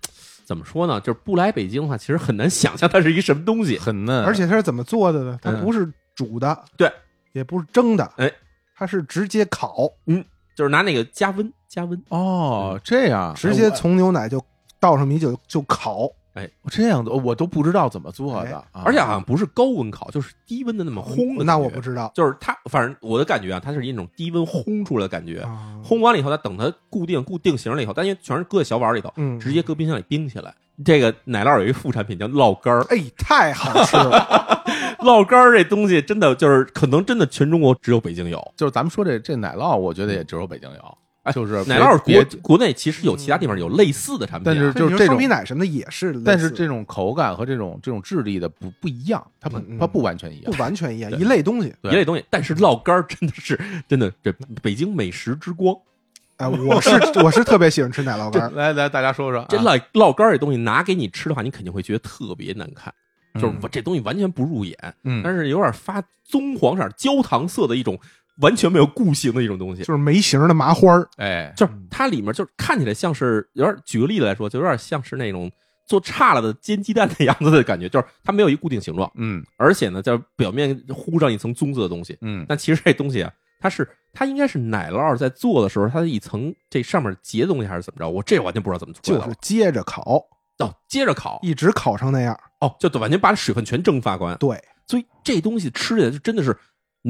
怎么说呢，就是不来北京的话，其实很难想象它是一什么东西。很嫩，而且它是怎么做的呢？它嗯不是煮的，对，也不是蒸的，哎，它是直接烤，嗯就是拿那个加温加温，哦，这样直接从牛奶就倒上米酒就烤。我这样子，我都不知道怎么做的，啊而且好像不是高温烤，就是低温的那么烘的。那我不，知道就是它，反正我的感觉啊，它是一种低温烘出来的感觉。啊。烘完了以后，它等它固定固定型了以后，但因为全是搁在小碗里头，嗯，直接搁冰箱里冰起来。这个奶酪有一副产品叫酪干儿，哎，太好吃了！酪干儿这东西真的就是可能真的全中国只有北京有。就是咱们说这这奶酪，我觉得也只有北京有，哎就是奶酪国国内其实有其他地方有类似的产品啊，但是就是这种双皮奶什么的也是类似，但是这种口感和这种这种质地的不不一样，它不它不完全一样不。完全一样，一类东西。一类东西。但是酪干真的是真的，这北京美食之光。哎，我是我是特别喜欢吃奶酪干，来来，大家说说啊，这酪酪干这东西拿给你吃的话，你肯定会觉得特别难看，就是这东西完全不入眼，嗯，但是有点发棕黄色、焦糖色的一种完全没有固形的一种东西。就是没形的麻花儿。哎，就是它里面就是看起来像是有点，举个例子来说，就有点像是那种做差了的煎鸡蛋的样子的感觉，就是它没有一固定形状，嗯而且呢，在表面糊上一层棕色的东西。嗯但其实这东西啊，它是它应该是奶酪在做的时候，它的一层这上面结的东西还是怎么着？我这完全不知道怎么做的。就是接着烤，哦，接着烤，一直烤成那样。哦，就完全把水分全蒸发光。对，所以这东西吃起来就真的是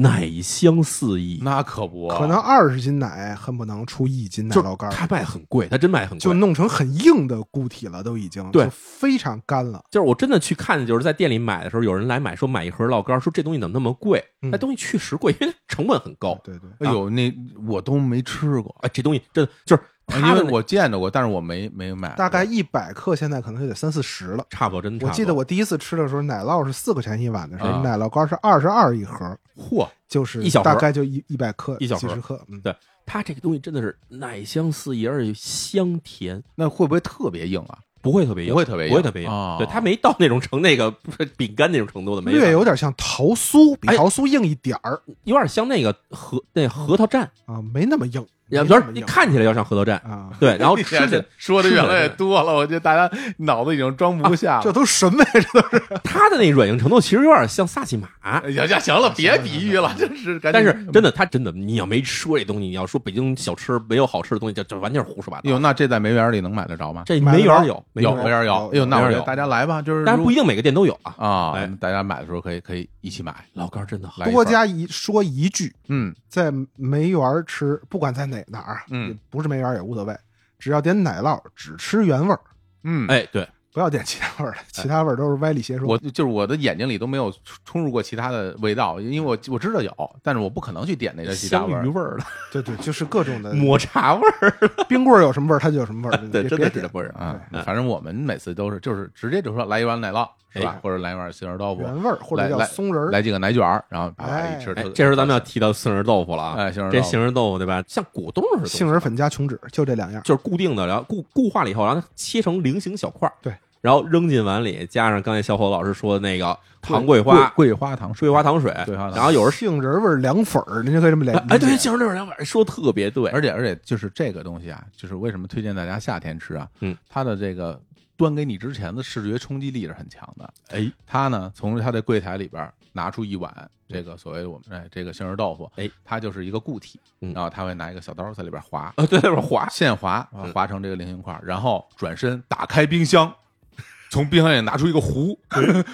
奶香四溢，那可不，可能二十斤奶恨不能出一斤奶就酪干儿，它卖很贵，他真卖很贵。就弄成很硬的固体了，都已经对就非常干了。就是我真的去看，就是在店里买的时候，有人来买，说买一盒酪干，说这东西怎么那么贵？嗯那东西确实贵，因为它成本很高。对对，哎呦，那我都没吃过，哎，这东西真的就是因为我见着过，但是我没没买，大概一百克现在可能就得三四十了。差不多，真的差不多。我记得我第一次吃的时候，奶酪是四块钱一碗的时候，啊奶酪干是二十二一盒，嚯，就是一小盒大概就一一百克，一小盒几十克。嗯，对它这个东西真的是奶香四溢，而且香甜，那会不会特别硬啊？不会特别硬，不会特别硬不会特别硬。哦对，它没到那种成那个饼干那种程度的，没略有点像桃酥，比哎桃酥硬一点儿有点像那个核那核桃蘸，啊，没那么硬，也不是你看起来要像核桃站，啊，对，然后吃起来 说的越来越多了，我觉得大家脑子已经装不下这。都什么呀？这都是 他的那软硬程度其实有点像萨琪玛。行行行了，别比喻了，真是。但是真的，他真的，你要没说这东西，你要说北京小吃没有好吃的东西，就就完全是胡说八道。哟，那这在梅园里能买得着吗？这梅园有，有没梅园有。哎呦，那我觉得梅园有大家来吧，就是如但是不一定每个店都有啊。啊哎，大家买的时候可以可以一起买，老干儿真的多加一说一句，嗯在梅园吃，不管在哪哪儿，嗯不是梅园也无所谓，只要点奶酪，只吃原味儿，嗯，哎，对，不要点其他味儿的，其他味儿都是歪理邪说。我就是我的眼睛里都没有冲入过其他的味道，因为我我知道有，但是我不可能去点那个其他味儿芋。味儿的，对对，就是各种的 抹茶味儿，冰棍儿有什么味儿，它就有什么味儿。对，真别别点的是这味儿。啊嗯，反正我们每次都是就是直接就说来一碗奶酪是吧哎？或者来一碗杏仁豆腐，原味儿或者叫来来松仁儿，来几个奶卷儿，然后啪啪哎一吃，这时候咱们要提到杏仁豆腐了啊，哎杏仁这杏仁豆腐对吧？像果冻似的，杏仁粉加琼脂，就这两样。就是固定的，然后固固化了以后，然后切成菱形小块儿对，然后扔进碗里，加上刚才小伙老师说的那个糖桂花、桂花糖桂花糖水，然后有时候杏仁味凉粉儿，您就可以这么来哎，对，杏仁味凉粉儿说得特别对，而且而且就是这个东西啊，就是为什么推荐大家夏天吃啊？嗯，它的这个端给你之前的视觉冲击力是很强的。哎，他呢从他的柜台里边拿出一碗这个所谓我们哎这个杏仁豆腐，哎，它就是一个固体，嗯。然后他会拿一个小刀在里边划，啊，对，那边滑，现划嗯。划成这个菱形块儿，然后转身打开冰箱。从冰箱里拿出一个壶，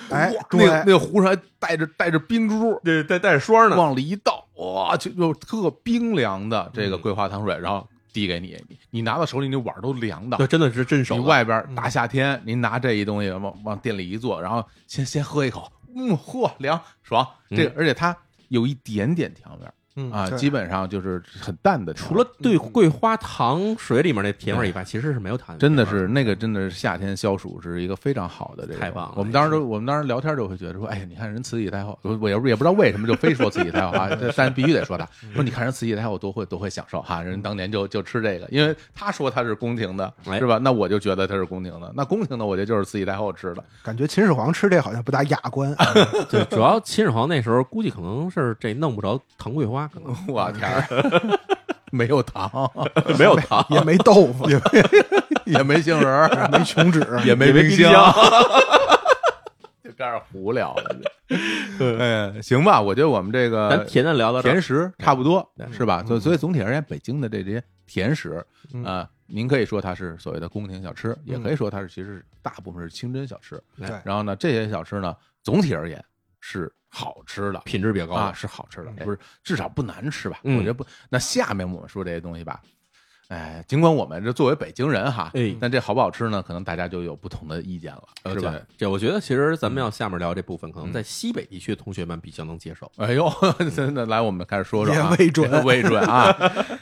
哎哇对 那个那个壶上还带着带着冰珠，对，带带着霜呢，往里一倒，哇，就就特冰凉的这个桂花糖水，然后递给你，你你拿到手里，那碗都凉的。对，。真的是真手，你外边大夏天，您拿这一东西往往店里一坐，然后先先喝一口，嗯，嚯，凉爽。这个而且它有一点点调味儿。啊，嗯对。基本上就是很淡的除了对桂花糖水里面那甜味儿以外，其实是没有糖，真的是那个真的是夏天消暑是一个非常好的这个，太棒了我们当时都我们当时聊天就会觉得说，哎呀，你看人慈禧太后，我我也不也不知道为什么就非说慈禧太后啊，这但必须得说她，说你看人慈禧太后多会多会享受哈，人当年就就吃这个，因为她说她是宫廷的，哎。是吧？那我就觉得她是宫廷的，那宫廷的我觉得就是慈禧太后吃的，感觉秦始皇吃这好像不大雅观。对，主要秦始皇那时候估计可能是这弄不着糖桂花，可能我天儿，没有糖，没有糖，也没豆腐，也没也没杏仁儿，没琼脂，也没没冰冰箱 就这样胡聊了。哎，行吧，我觉得我们这个咱甜的聊到甜食差不多是吧？所以所以总体而言，北京的这些甜食嗯啊，您可以说它是所谓的宫廷小吃，也可以说它是其实大部分是清真小吃。对然后呢，这些小吃呢，总体而言是好吃的品质比较高啊，的，是好吃的，哎不是至少不难吃吧？嗯我觉得不。那下面我们说这些东西吧。哎，尽管我们这作为北京人哈，哎但这好不好吃呢？可能大家就有不同的意见了，是吧？对这我觉得其实咱们要下面聊这部分，可能在西北地区的同学们比较能接受。哎呦，真的，来，我们开始说说啊，未准 未准啊。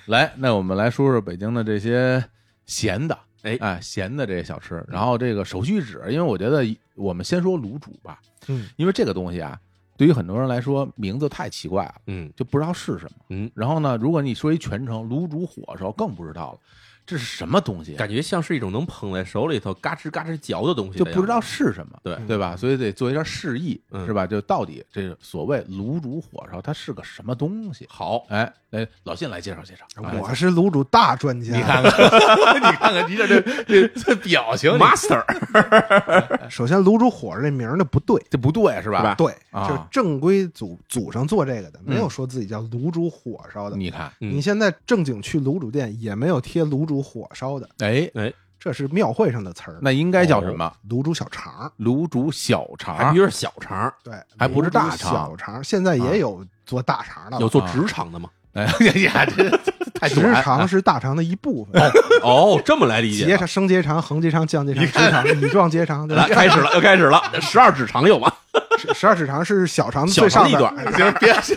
来，那我们来说说北京的这些咸的，哎哎，咸的这些小吃。然后这个手续纸，因为我觉得我们先说卤煮吧，嗯，因为这个东西啊，对于很多人来说名字太奇怪了，嗯就不知道是什么。嗯，然后呢，如果你说一全称卤煮火烧，更不知道了，这是什么东西啊？感觉像是一种能捧在手里头嘎吱嘎吱嚼的东西的，就不知道是什么。对对吧？所以得做一下示意，嗯是吧？就到底这个所谓卤煮火烧，它是个什么东西？好，哎，哎，老信来介绍介绍。哎我是卤煮大专家。你看看，你看看，你这这这这表情，master 首先卤煮火烧这名儿呢不对，这不对是吧？对，啊就是正规祖祖上做这个的，没有说自己叫卤煮火烧的。你看，嗯你现在正经去卤煮店也没有贴卤煮火烧的，哎哎，这是庙会上的词儿。那应该叫什么？卤煮小肠，卤煮小肠还不，是小肠，对，还不是大肠小肠现在也有做大肠的，有做直肠的吗？哎呀，这太直短肠是大肠的一部分。哦，这么来理解的。结肠、升结肠、横结肠、降结肠、直肠、乙状结肠，来，开始了，又开始了。十二指肠有吗？十十二指肠是小肠的最上一段，行，别 行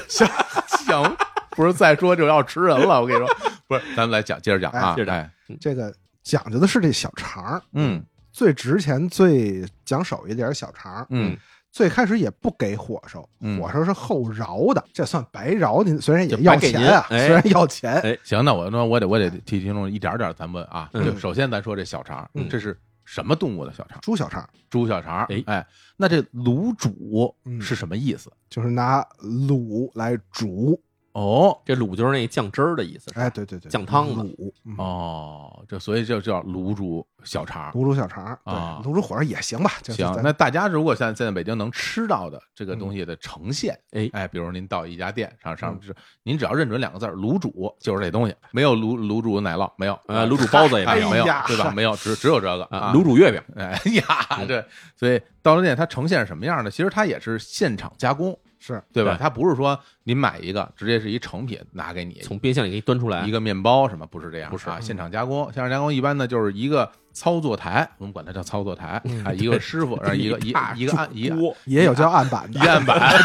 行，不是再说就要吃人了。我跟你说，不是，咱们来讲，接着讲啊，哎接着讲哎这个讲究的是这小肠，嗯最值钱、最讲手艺点小肠。嗯，最开始也不给火烧，嗯火烧是后饶的，这算白饶您。虽然也要钱啊，哎虽然要钱，哎行，那我那我得我得替听众一点点咱问啊。嗯就首先咱说这小肠嗯，这是什么动物的小肠？猪小肠猪小肠哎。哎，那这卤煮嗯是什么意思？就是拿卤来煮。哦这卤就是那酱汁儿的意思。哎，，对对对，酱汤子卤，嗯哦，这所以就叫卤煮小肠。卤煮小肠，对啊，卤煮火烧也行吧。就是行，咱那大家如果现在现在北京能吃到的这个东西的呈现，哎哎，比如您到一家店上上您只要认准两个字儿“卤煮”，就是这东西，没有卤卤煮奶酪，没有，呃，卤煮包子也没有哎没有哎呀，对吧？没有，只只有这个啊，卤煮，月饼哎呀，对所以到了店它呈现是什么样的？其实它也是现场加工，是对吧？对它不是说您买一个直接是一成品拿给你，从冰箱里给你端出来一，个面包什么不是这样，不是啊，现场加工，现场加工一般呢就是一个操作台，我们管它叫操作台啊，一个师傅，然后一个 一大一个案一个锅，也有叫案板的，一案板，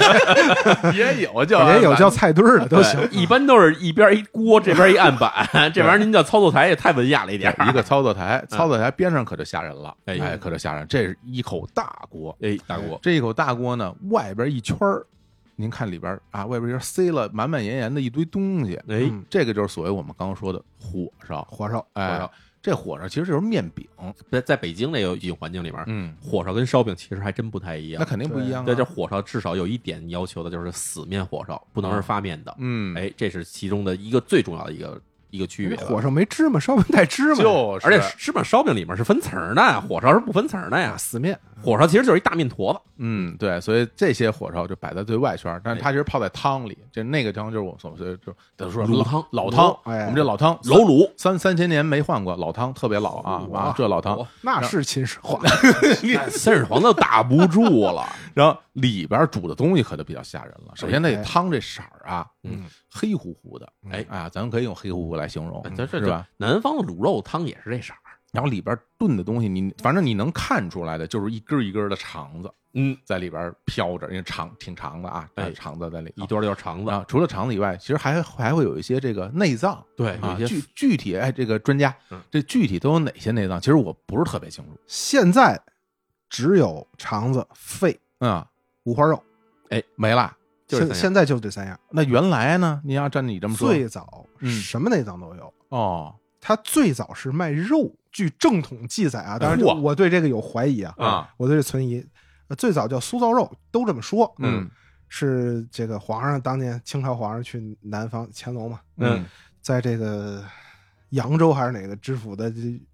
也有叫也有叫菜墩儿的都行。一般都是一边一锅，这边一案板，这玩意儿您叫操作台也太文雅了一点儿。一个操作台，操作台边上可就吓人了，哎哎，可就吓人，这是一口大锅，哎，大锅，这一口大锅呢，外边一圈儿，您看里边儿啊，外边儿塞了满满严严的一堆东西，哎，嗯这个就是所谓我们刚刚说的火烧，火烧，哎火烧，这火烧其实就是面饼，在在北京那个语境环境里边，嗯，火烧跟烧饼其实还真不太一样。那肯定不一样啊，对，这火烧至少有一点要求的就是死面火烧，不能是发面的。嗯，哎，这是其中的一个最重要的一个一个区别。火烧没芝麻，烧饼带芝麻，就是，而且芝麻烧饼里面是分层的，火烧是不分层的呀啊。死面，火烧其实就是一大面坨子，嗯，对，所以这些火烧就摆在最外圈，但是它其实泡在汤里，这那个汤就是我所谓就等于说老卤汤老汤，哎我们这老汤老卤三三千年没换过，老汤特别老啊，哇啊，这老汤，那是秦始皇。秦始皇都打不住了。然后里边煮的东西可就比较吓人了。首先，那哎汤这色儿啊，嗯，黑乎乎的，哎啊，咱们可以用黑乎乎来形容，这这是吧？？南方的卤肉汤也是这色儿。然后里边炖的东西，你反正你能看出来的，就是一根一根的肠子嗯，在里边飘着，因为肠挺长的啊，哎肠子在里。一堆儿就是肠子。啊，除了肠子以外，其实还还会有一些这个内脏对，啊，有些具具体哎，这个专家嗯这具体都有哪些内脏？其实我不是特别清楚现在只有肠子、肺、啊，五花肉，哎没了。就是现现在就这三样。那原来呢？你要照你这么说，最早嗯什么内脏都有，哦它最早是卖肉。据正统记载啊，当然嚯我对这个有怀疑啊，啊，我对这存疑。呃最早叫酥造肉，都这么说。嗯是这个皇上当年清朝皇上去南方乾隆嘛，嗯在这个扬州还是哪个知府的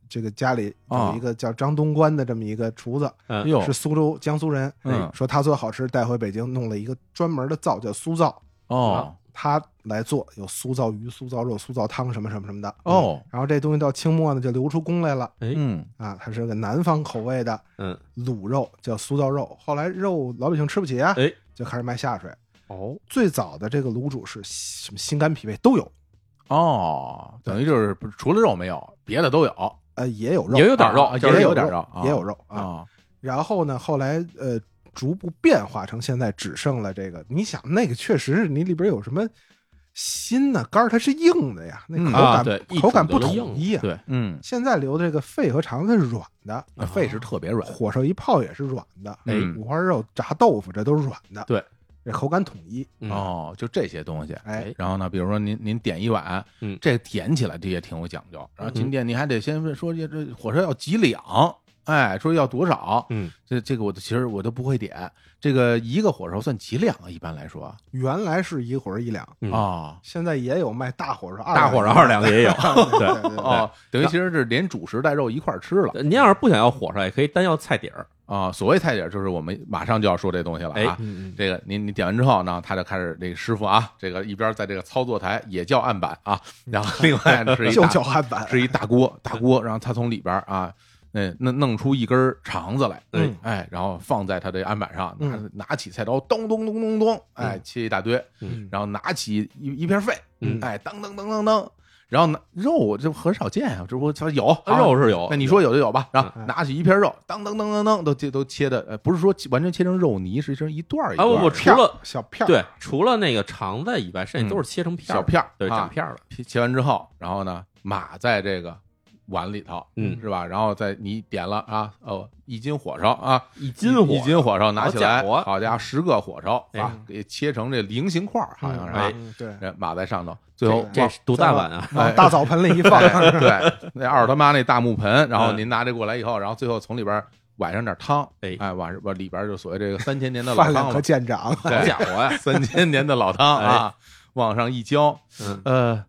这这个家里哦有一个叫张东关的这么一个厨子，嗯。哟是苏州江苏人，嗯。说他做好吃，带回北京弄了一个专门的灶叫苏灶，哦。他来做有苏灶鱼、苏灶肉、苏灶汤什么什么什么的。哦。然后这东西到清末呢就流出宫来了哎，嗯。啊，它是个南方口味的嗯，卤肉，叫苏灶肉。后来肉老百姓吃不起啊，哎，就开始卖下水。哦，最早的这个卤煮是什么心肝脾胃都有，哦，等于就是除了肉没有，别的都有，呃，也有肉，也有点肉啊也有点肉，也有肉啊。啊然后呢，后来呃逐步变化成现在只剩了这个。你想那个确实是你里边有什么心呢肝儿它是硬的呀，那嗯口感、口感不统一呀。对，嗯，现在留的这个肺和肠子是软的，那肺是特别软，火烧一泡也是软的，哎五花肉炸豆腐这都是软的，对，这口感统一。嗯，哦，就这些东西。哎，然后呢，比如说您您点一碗，嗯这点起来这也挺有讲究。然后嗯您点，您还得先问说这这火烧要几两，哎，说要多少，嗯，这这个我其实我都不会点。这个一个火烧算几两啊？一般来说原来是一火烧一两，嗯啊，现在也有卖大火烧二大火烧二两的也有。对对对对哦，等于其实是连主食带肉一块儿吃了您要是不想要火烧，也可以单要菜底儿。啊。所谓菜底儿，就是我们马上就要说这东西了哎啊。这个您你点完之后呢，他就开始这个师傅啊，这个一边在这个操作台也叫案板啊，然后另外呢是一就叫案板，是一大锅大锅，然后他从里边啊，那弄弄出一根肠子来，嗯哎，然后放在他的案板上，拿嗯拿起菜刀，咚咚咚咚咚，哎，切一大堆，嗯然后拿起一一片肺，嗯哎，当当当当当，然后拿肉就很少见啊，这不他有啊肉是有，那你说有就有吧，然后嗯拿起一片肉，当当当当当，都切都切的，呃，不是说完全切成肉泥，实际上一段儿一啊，段儿的，我我除了小片儿，对除了那个肠子以外，剩下都是切成片儿小片儿对，啊长片儿的。切切完之后，然后呢码在这个碗里头，嗯。是吧？然后再你点了啊，哦，一斤火烧啊，一斤火。一斤火烧拿起来，好家伙。十个火烧哎。啊，给切成这菱形块儿，好像是对，这码在上头，最后这是多大碗啊？往大澡盆里一放，哎对，那二他妈那大木盆，然后嗯。您拿这过来以后，然后最后从里边崴上点汤，哎。哎，往往里边就所谓这个三千年的老汤了，见长。好家伙呀！三千年的老汤啊，往上一浇，嗯，呃，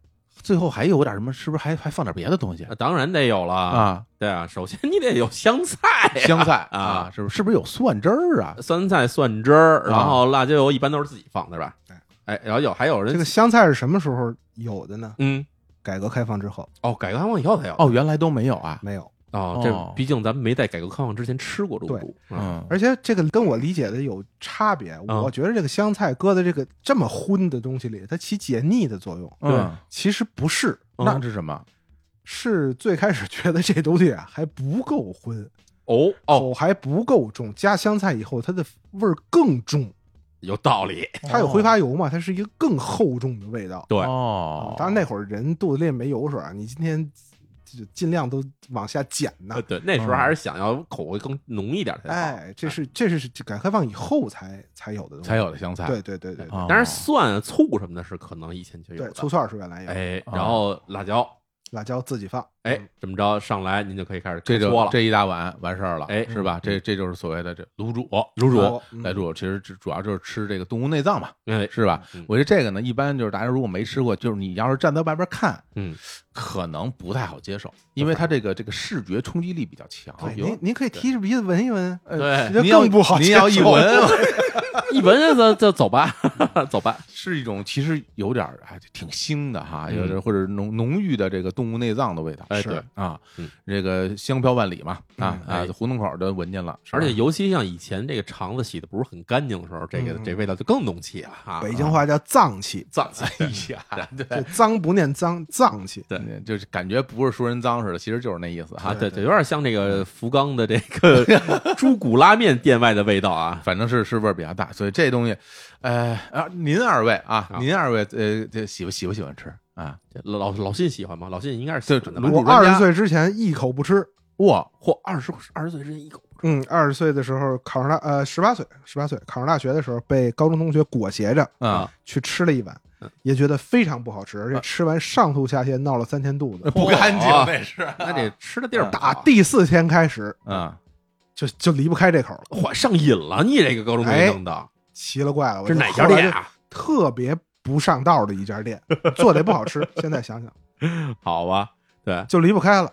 最后还有点什么？是不是还还放点别的东西当然得有了。啊？对啊，首先你得有香菜呀、香菜啊啊，是不是？是不是有蒜汁儿啊？酸菜、蒜汁儿，啊然后辣椒油一般都是自己放的吧对？哎，然后有还有人这个香菜是什么时候有的呢？嗯改革开放之后哦，改革开放以后才有哦，原来都没有啊。没有，哦，这哦毕竟咱们没在改革开放之前吃过卤对煮，嗯，而且这个跟我理解的有差别。我觉得这个香菜搁在这个这么荤的东西里，它起解腻的作用。嗯，其实不是，那是什么？是最开始觉得这东西啊还不够荤，哦哦，口还不够重，加香菜以后它的味儿更重。有道理，它有挥发油嘛，它是一个更厚重的味道。对哦，当然那会儿人肚子里也没油水啊，你今天就尽量都往下减呐呃。对，那时候还是想要口味更浓一点才好。哎，这是这是改革开放以后才才有的东西，才有的香菜，对对对对对哦但是蒜、啊醋什么的是可能以前就有对，醋蒜是原来有，然后辣椒，辣椒自己放，哎，这么着上来您就可以开始这就了。这一大碗完事儿了，哎是吧？这这就是所谓的这卤煮，卤煮来煮，其实主主要就是吃这个动物内脏嘛，哎，是吧嗯？我觉得这个呢，一般就是大家如果没吃过，就是你要是站在外边看，嗯，可能不太好接受，因为它这个这个视觉冲击力比较强。您您可以提着鼻子闻一闻，呃对您要更不好您要一闻，一闻就就走吧，走吧。是一种其实有点儿还挺腥的哈，有点嗯或者浓浓郁的这个动物内脏的味道。是哎对啊嗯，这个香飘万里嘛啊嗯啊哎，胡同口都闻见了，而且尤其像以前这个肠子洗的不是很干净的时候，这个嗯这味道就更浓气了啊。北京话叫脏气，脏气，哎呀，就 对。脏不念脏，脏气。对嗯就是感觉不是说人脏似的，其实就是那意思哈对对，有点像这个福冈的这个猪骨拉面店外的味道啊。反正是是味儿比较大，所以这东西，呃啊，您二位啊，啊。您二位呃，这喜不喜不喜欢吃？啊？老老信喜欢吗？老信应该是喜欢的。我二十岁之前一口不吃，哇，嚯，二十二十岁之前一口不吃。嗯，二十岁的时候考上大呃十八岁，十八岁考上大学的时候被高中同学裹挟着啊，去吃了一碗嗯，也觉得非常不好吃，而且吃完上吐下泻，闹了三天肚子。不干净那是那得吃的地儿打第四天开始啊，就就离不开这口了，嚯上瘾了，你这个高中同学弄的，奇了怪了。我这就哪家店？啊？特别不上道的一家店，做的也不好吃。现在想想，好吧，对，就离不开了，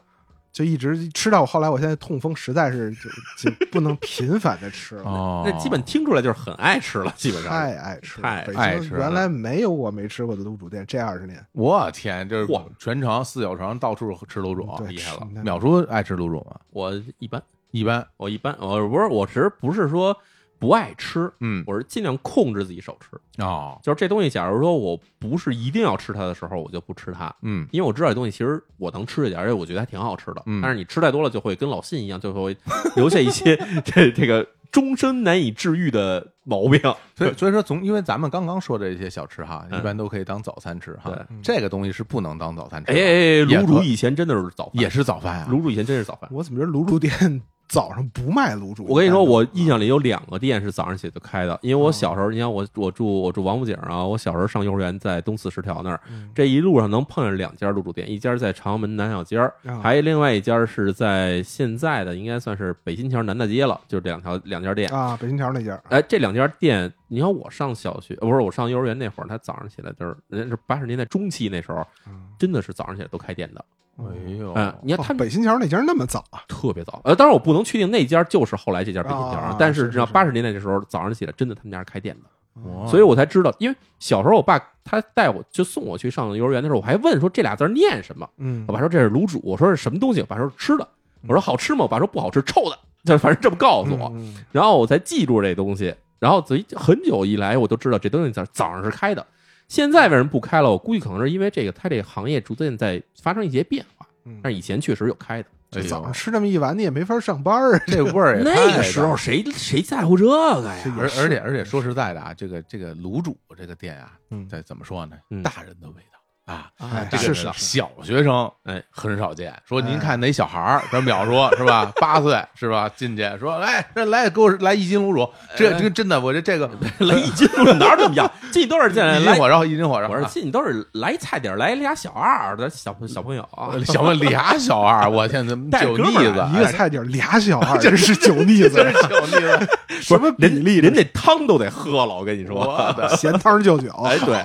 就一直吃到后来，我现在痛风实在是就就不能频繁的吃了。哦，那基本听出来就是很爱吃了，基本上。太爱吃了，太北爱吃了原来没有我没吃过的卤煮店，这二十年我天，就是嚯全城四九城到处吃卤煮，对厉害了吃淼叔爱吃卤煮吗？我一般，一般，我一般，我不是，我其实不是说不爱吃，嗯，我是尽量控制自己少吃。哦，就是这东西，假如说我不是一定要吃它的时候，我就不吃它。嗯，因为我知道这东西其实我能吃一点，而且我觉得还挺好吃的。嗯但是你吃太多了，就会跟老信一样，就会留下一些 这这个终身难以治愈的毛病。所以所以说从因为咱们刚刚说的这些小吃哈，嗯一般都可以当早餐吃哈对，这个东西是不能当早餐吃的，哎哎，哎卤煮以前真的是早饭，也是早饭啊，卤煮以前真是早饭。我怎么觉得卤煮店早上不卖卤煮？我跟你说，我印象里有两个店是早上起来就开的，因为我小时候，你看我我住我住王府井啊，我小时候上幼儿园在东四十条那儿，嗯这一路上能碰见两家卤煮店，一家在朝阳门南小街儿，啊还有另外一家是在现在的应该算是北新桥南大街了，就是两条两家店。啊，北新桥那家，哎，这两家店，你看我上小学，呃不是我上幼儿园那会儿，他早上起来就是人家是八十年代中期那时候，嗯真的是早上起来都开店的。哎呦，嗯，你看他哦北新桥那家那么早啊？特别早，呃，当然我不能确定那家就是后来这家北新桥，啊但是是是知道八十年代的时候，早上起来真的他们家是开店的，哇。所以我才知道，因为小时候我爸他带我就送我去上幼儿园的时候，我还问说这俩字念什么，嗯。我爸说这是卤煮，我说是什么东西，我爸说吃的，我说好吃吗？我爸说不好吃，臭的，就反正这么告诉我，嗯然后我才记住这东西，然后所以很久以来我都知道这东西早早上是开的。现在为什么不开了？我估计可能是因为这个，它这个行业逐渐在发生一些变化，嗯但是以前确实有开的。这早上吃这么一碗，你也没法上班啊。这味儿也那个时候谁谁在乎这个呀？而而且而且说实在的啊，这个这个卤煮这个店啊，嗯再怎么说呢嗯，大人的味道啊。哎这个是是是小学生，哎，很少见。说您哎看哪小孩儿，咱秒说是吧？八岁是吧？进去说来，这来给我来一斤卤煮，这这真的，我这这个 来一斤卤煮哪有这么样？进去都是进来来一斤，火烧一斤火烧。我说进去都是来菜底儿来俩小二的小小朋友啊，小问俩小二，我天，怎么带酒腻子一个菜底儿俩小二，这是酒腻子，酒腻子，什么比例的？人那汤都得喝了，我跟你说。我的咸汤就酒。哎，对，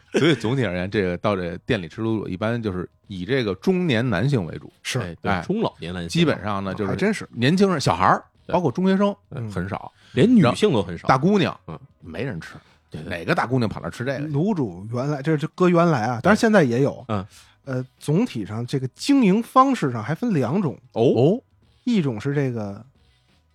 所以总体而言，这个到这店里吃卤煮，一般就是以这个中年男性为主，是哎，对哎，中老年男性基本上呢就是真是年轻人、小孩儿，包括中学生嗯很少，连女性都很少。大姑娘嗯没人吃，对对哪个大姑娘跑那吃这个？卤煮原来这这搁原来啊，但是现在也有。嗯，呃，总体上这个经营方式上还分两种，哦哦，一种是这个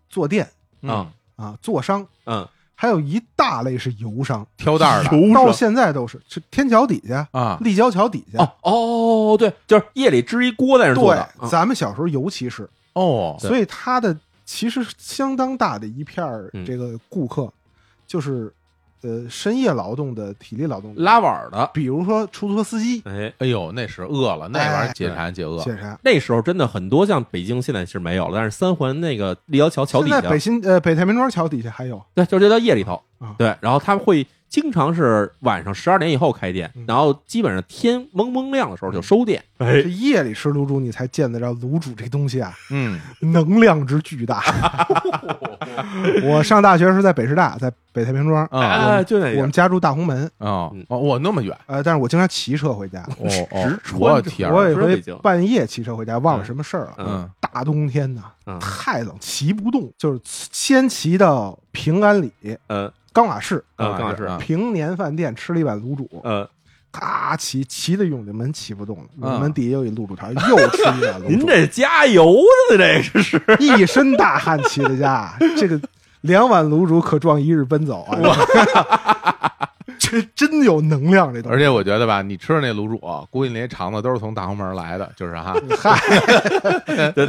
坐店啊啊坐商，嗯，还有一大类是油商，挑担儿的到现在都是是天桥底下，啊，立交桥底下。哦哦，对，就是夜里支一锅在那儿做的，对，咱们小时候尤其是，哦，所以它的其实相当大的一片这个顾客，就是呃深夜劳动的体力劳动者，拉碗儿的，比如说出租车司机、哎。哎呦，那时饿了，那玩意儿解馋解饿，解馋。那时候真的很多，像北京现在是没有了，但是三环那个立交桥桥底下。现在北，新呃北太平庄桥底下还有，对，就是在夜里头。啊，对，然后他们会经常是晚上十二点以后开店嗯，然后基本上天蒙蒙亮的时候就收店，哎。这夜里吃卤煮，你才见得着卤煮这东西啊，嗯，能量之巨大。我上大学时在北师大，在北太平庄，啊哎，就那我们家住大红门，哦嗯。哦，我那么远，呃，但是我经常骑车回家。哦直哦，穿着我天儿，我有一回是半夜骑车回家，忘了什么事儿了。嗯。大冬天的，嗯。太冷，骑不动，就是先骑到平安里呃钢瓦市呃，刚好是啊平年饭店吃了一碗卤煮，呃，咔骑骑的永定门骑不动了，嗯永定门底下有一卤煮摊，又吃一碗卤煮，您这加油的这是是，一身大汗骑的家，这个两碗卤煮可撞一日奔走啊！这真有能量，这东西。而且我觉得吧，你吃的那卤煮，估计那些肠子都是从大红门来的，就是哈，嗨，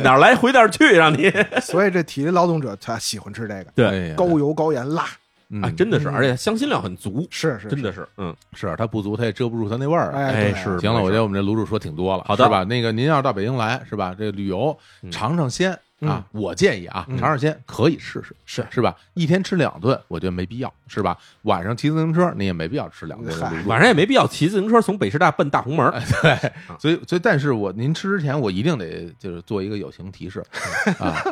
哪儿来回哪儿去，让你所以这体力劳动者他喜欢吃这个，对高油高盐辣，嗯啊，真的是，嗯而且香辛料很足，是是，真的是，嗯，是它不足，它也遮不住它那味儿啊。哎是行了，我觉得我们这卤煮说挺多了，好的是吧？那个您要是到北京来，是吧？这个旅游嗯尝尝鲜啊，我建议啊，嗯尝尝鲜可以试试，是是吧？一天吃两顿，我觉得没必要，是吧？晚上骑自行车，你也没必要吃两顿。晚上也没必要骑自行车从北师大奔大红门，对，所以所以，但是我您吃之前，我一定得就是做一个友情提示啊，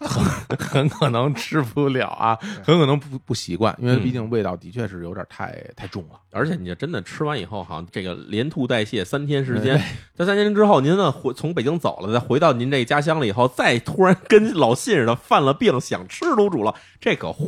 很很可能吃不了啊，很可能不不习惯，因为嗯毕竟味道的确是有点太太重了。而且你这真的吃完以后，好像这个连吐带泻三天时间，在三天之后，您呢回从北京走了，再回到您这家乡了以后，再突然跟老信似的犯了病，想吃卤煮了，这可坏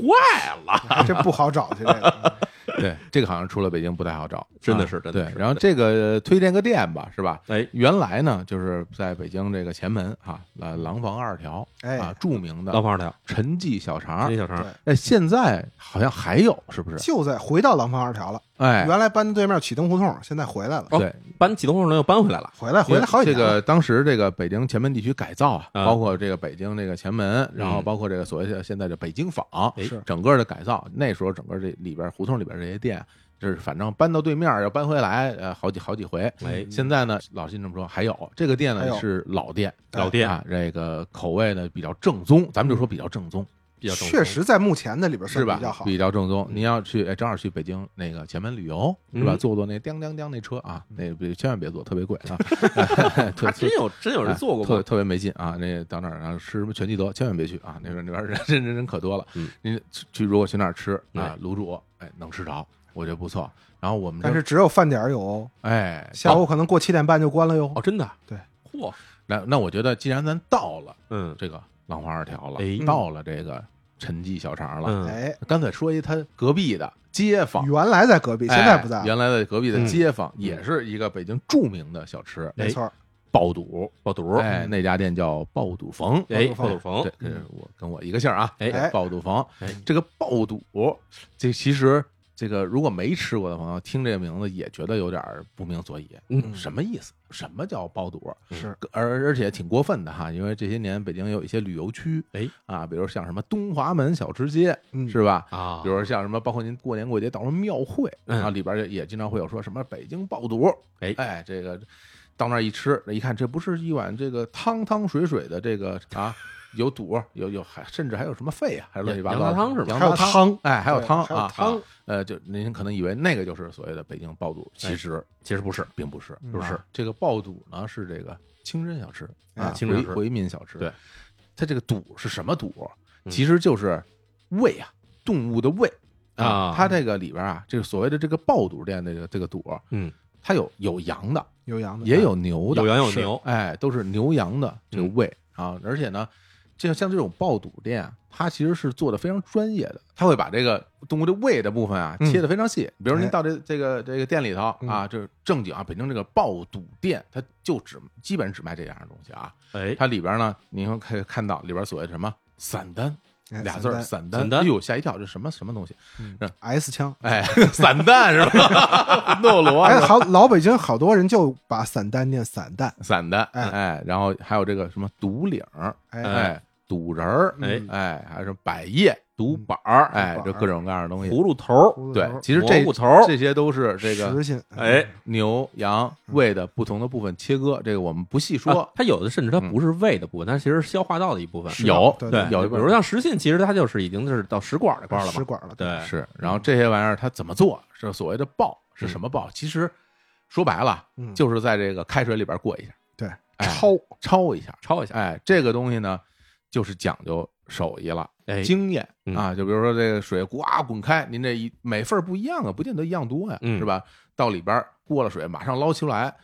了。这不好找去这个。对，这个好像出了北京不太好找，真的啊是真的是，对然后这个推荐个店吧，是吧？哎，原来呢，就是在北京这个前门啊，呃，廊坊二条哎啊，著名的廊坊二条，陈记小肠陈记。小肠对，哎，现在好像还有，是不是？就在回到廊坊二条了，哎，原来搬的对面启东胡同，现在回来了，哦。对，搬启东胡同又搬回来了。回来回来好几这个当时这个北京前门地区改造啊，啊。包括这个北京这个前门，然后嗯。包括这个所谓的现在的北京坊，整个的改造。那时候整个这里边胡同里边这些店，就是反正搬到对面要搬回来，呃，好几好几回。哎，现在呢，老信这么说，还有这个店呢是老店，老店啊，这个口味呢比较正宗，咱们就说比较正宗，比较正宗确实在目前的里边是吧比较？好。比较正宗。您要去，哎，正好去北京那个前门旅游，是吧？嗯坐坐那叮叮叮那车啊，那别千万别坐，特别贵啊，真有真有人坐过？特特别没劲啊！那到那儿然后吃什么全聚德，千万别去啊！那边那边人人人人可多了。嗯，您去去如果去那儿吃啊哎，卤煮，哎，能吃着，我觉得不错。然后我们但是只有饭点儿有哦，哎，下午可能过七点半就关了哟。哦，真的，对，嚯，那那我觉得，既然咱到了嗯这个廊坊二条了。哎，到了这个陈记小肠了，嗯，哎，干脆说一他隔壁的街坊。原来在隔壁，现在不在。原来在隔壁的嗯。街坊也是一个北京著名的小吃，没错。儿，爆肚。爆肚，哎，那家店叫爆肚冯。哎，爆肚肚冯。对，，这是我跟我一个姓儿啊，哎。哎。爆肚冯。哎，这个爆肚，这其实这个如果没吃过的朋友听这个名字也觉得有点儿不明所以，嗯。什么意思？什么叫爆肚？是。而而且挺过分的哈，因为这些年北京有一些旅游区，哎啊，比如像什么东华门小吃街，嗯。是吧？啊，比如像什么，包括您过年过节到什么庙会，嗯。啊，里边也也经常会有说什么北京爆肚，哎哎，这个到那儿一吃，一看这不是一碗这个汤汤水水的这个啊，有肚，有有还甚至还有什么肺啊，还是乱七八糟的羊杂汤是吧还有汤，哎，还有汤啊，汤啊呃，就您可能以为那个就是所谓的北京爆肚，其实其实不是，并不是，嗯不是这个爆肚呢是这个清真小吃哎啊，清真回回民小吃，对，它这个肚是什么肚？嗯其实就是胃啊，动物的胃啊它这个里边啊，这个所谓的这个爆肚店的这个这个肚，嗯，它有有羊的，有羊的，也有牛的，有羊有牛哎，都是牛羊的这个嗯胃啊，而且呢。就像这种爆肚店啊，它其实是做的非常专业的，它会把这个动物的胃的部分啊嗯切的非常细。比如您哎到这这个这个店里头啊，这是正经啊，北京这个爆肚店，它就只基本只卖这样的东西啊。哎，它里边呢，您会可以看到里边所谓的什么散丹哎俩字儿，散散丹，散丹哎呦吓一跳，这什么什么东西？嗯 S 枪。哎，散弹是吧？诺罗哎，好，老北京好多人就把散弹念散弹，散弹，哎哎，然后还有这个什么独领哎，赌人儿，哎哎，还有什么百叶，赌板儿，哎，这各种各样的东西。葫芦头儿，对其实这蘑菇头儿这些都是这个哎，牛羊胃的不同的部分切割，这个我们不细说啊。它有的甚至它不是胃的部分，它其实是消化道的一部分。有对对，有比如像食信，其实它就是已经是到食管这块儿了嘛。食管了，对，是，然后这些玩意儿它怎么做？这所谓的爆是什么爆？其实说白了，嗯就是在这个开水里边过一下，对，哎焯焯一下。焯一下，哎，这个东西呢，就是讲究手艺了。哎，经验嗯啊，就比如说这个水呱滚开，您这一每份儿不一样啊，不见得一样多呀，嗯是吧？到里边过了水，马上捞出来，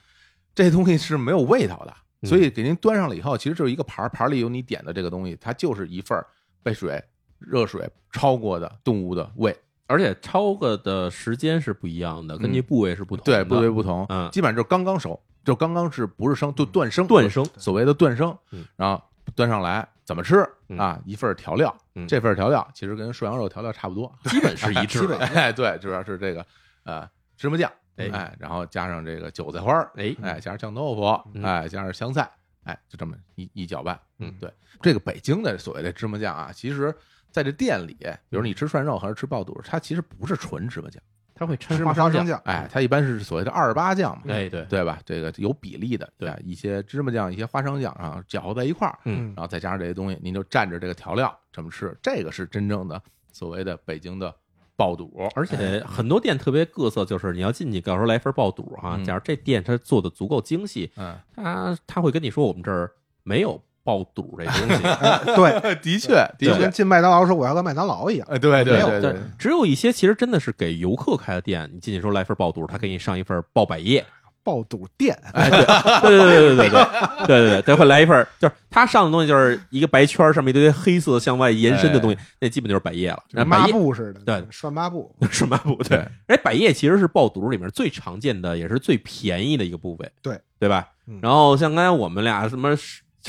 这东西是没有味道的，嗯所以给您端上了以后，其实就是一个盘儿，盘儿里有你点的这个东西，它就是一份儿被水热水焯过的动物的胃，而且焯个的时间是不一样的，根据部位是不同的。对，部位不同，嗯基本上就刚刚熟，就刚刚是不是生就断生，断生所谓的断生嗯，然后端上来怎么吃嗯。啊？一份调料嗯，这份调料其实跟涮羊肉调料差不多，基本是一致的。哎，对，主要是这个呃芝麻酱，哎。哎，然后加上这个韭菜花儿，哎。哎，加上酱豆腐，嗯。哎，加上香菜，哎，就这么一一搅拌。嗯。对，这个北京的所谓的芝麻酱啊，其实在这店里，比如你吃涮肉还是吃爆肚，它其实不是纯芝麻酱，它会掺芝麻花生酱。哎，它一般是所谓的二八酱嘛，哎，对，对吧？这个有比例的，对哎一些芝麻酱，一些花生酱啊，搅和在一块儿，嗯然后再加上这些东西，您就蘸着这个调料这么吃，这个是真正的所谓的北京的爆肚，而且很多店特别各色，就是你要进去，到时候来份爆肚哈。嗯假如这店它做的足够精细，嗯，他他会跟你说我们这儿没有爆肚这东西。哎对，的确，的确就跟，进麦当劳说我要个麦当劳一样，哎，对对对对对，只有一些其实真的是给游客开的店，你进去说来份爆肚，他给你上一份爆百叶，爆肚店，哎，对对对对对对对对对对，他会来一份，就是他上的东西就是一个白圈儿上面一堆黑色向外延伸的东西，那基本就是百叶了。就抹那百叶布似的，对涮抹布，涮抹布，对对。哎，百叶其实是爆肚里面最常见的，也是最便宜的一个部位，对对吧嗯？然后像刚才我们俩什么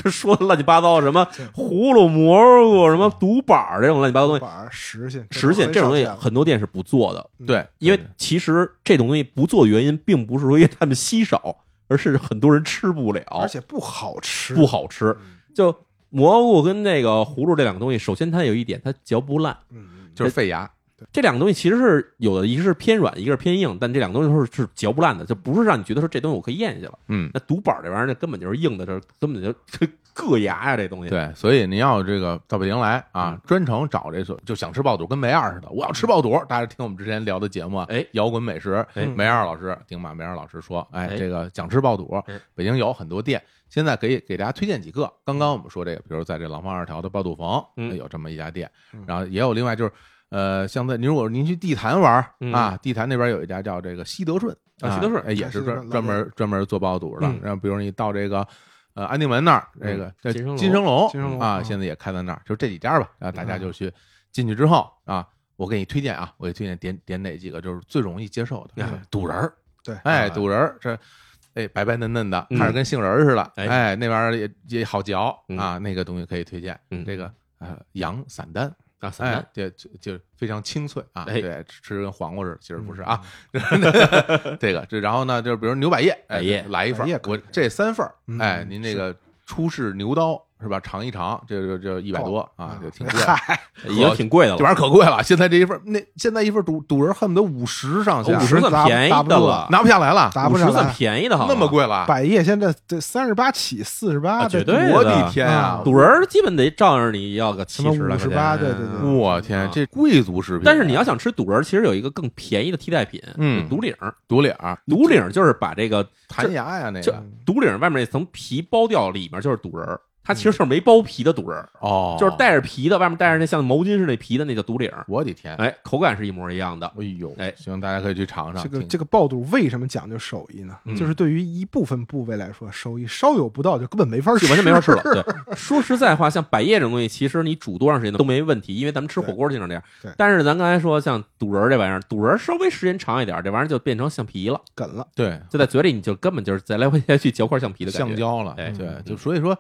就说的乱七八糟，什么葫芦蘑菇、什么独板儿这种乱七八糟东西，板实心实现这种东西很多店是不做的，对，因为其实这种东西不做的原因，并不是说因为他们稀少，而是很多人吃不了，而且不好吃，不好吃。嗯就蘑菇跟那个葫芦这两个东西，首先它有一点，它嚼不烂。就是费牙，这两个东西其实是有的，一个是偏软，一个是偏硬，但这两个东西都是是嚼不烂的，就不是让你觉得说这东西我可以咽下去了。嗯，那独板这玩意儿，那根本就是硬的，这 根本就硌牙呀、这东西。对，所以您要这个到北京来啊嗯，专程找这所就想吃爆肚，跟梅二似的，我要吃爆肚。大家听我们之前聊的节目啊，哎摇滚美食，哎梅二老师，丁马梅二老师说，哎，哎这个想吃爆肚哎，北京有很多店，现在可以给大家推荐几个。刚刚我们说这个，比如在这廊坊二条的爆肚房，嗯有这么一家店嗯，然后也有另外就是。呃，像在您如果您去地坛玩啊，地坛那边有一家叫这个西德顺啊西德顺哎也是专专门专门做爆肚的嗯。然后比如你到这个呃安定门那儿，这个叫金生龙金生龙啊，现在也开在那儿，就这几家吧。然后大家就去进去之后啊，我给你推荐啊，我给你推荐点点哪几个就是最容易接受的嗯肚仁儿，对，哎，啊肚仁儿这。哎，白白嫩嫩的，嗯看着跟杏仁儿似的，哎哎，那玩意儿也也好嚼嗯啊，那个东西可以推荐。嗯这个呃羊散丹，啊，散哎丹，对，就就非常清脆啊，哎对，吃吃跟黄瓜似的，其实不是嗯啊。这个这然后呢，就是比如牛百叶，哎百叶来一份我这三份儿，嗯哎，您这个出示牛刀是吧？尝一尝，这这这一百多啊，就挺贵的，嗨，已经挺贵的了。这玩意儿可贵了。现在这一份那现在一份赌赌人恨不得五十上下五，十算打便宜的了，拿不下来了，打不上五十算。便宜的，好那么贵了，百叶现在这三十八起，四十八，啊绝对我的的天啊！肚仁儿基本得仗着你要个七十来块钱58对对对我天，这贵族食品。但是你要想吃赌人，其实有一个更便宜的替代品，嗯赌领儿。独领儿独领儿就是把这个弹牙呀，那就个赌领儿外面那层皮剥掉，里面就是赌人儿。它其实是没包皮的肚仁儿，哦，就是带着皮的，外面带着那像毛巾似的皮的那叫肚领儿。我的天，哎，口感是一模一样的。哎呦，哎行，大家可以去尝尝这个这个爆肚为什么讲究手艺呢？嗯就是对于一部分部位来说，手艺稍有不到就根本没法吃，就完全没法吃了。对，说实在话，像百叶这种东西，其实你煮多长时间都没问题，因为咱们吃火锅经常这样对对。但是咱刚才说像肚仁儿这玩意儿，肚仁儿稍微时间长一点，这玩意儿就变成橡皮了，梗了。对就在嘴里你就根本就是再来回再去嚼块橡皮的感觉。橡胶了，哎对，嗯就所以说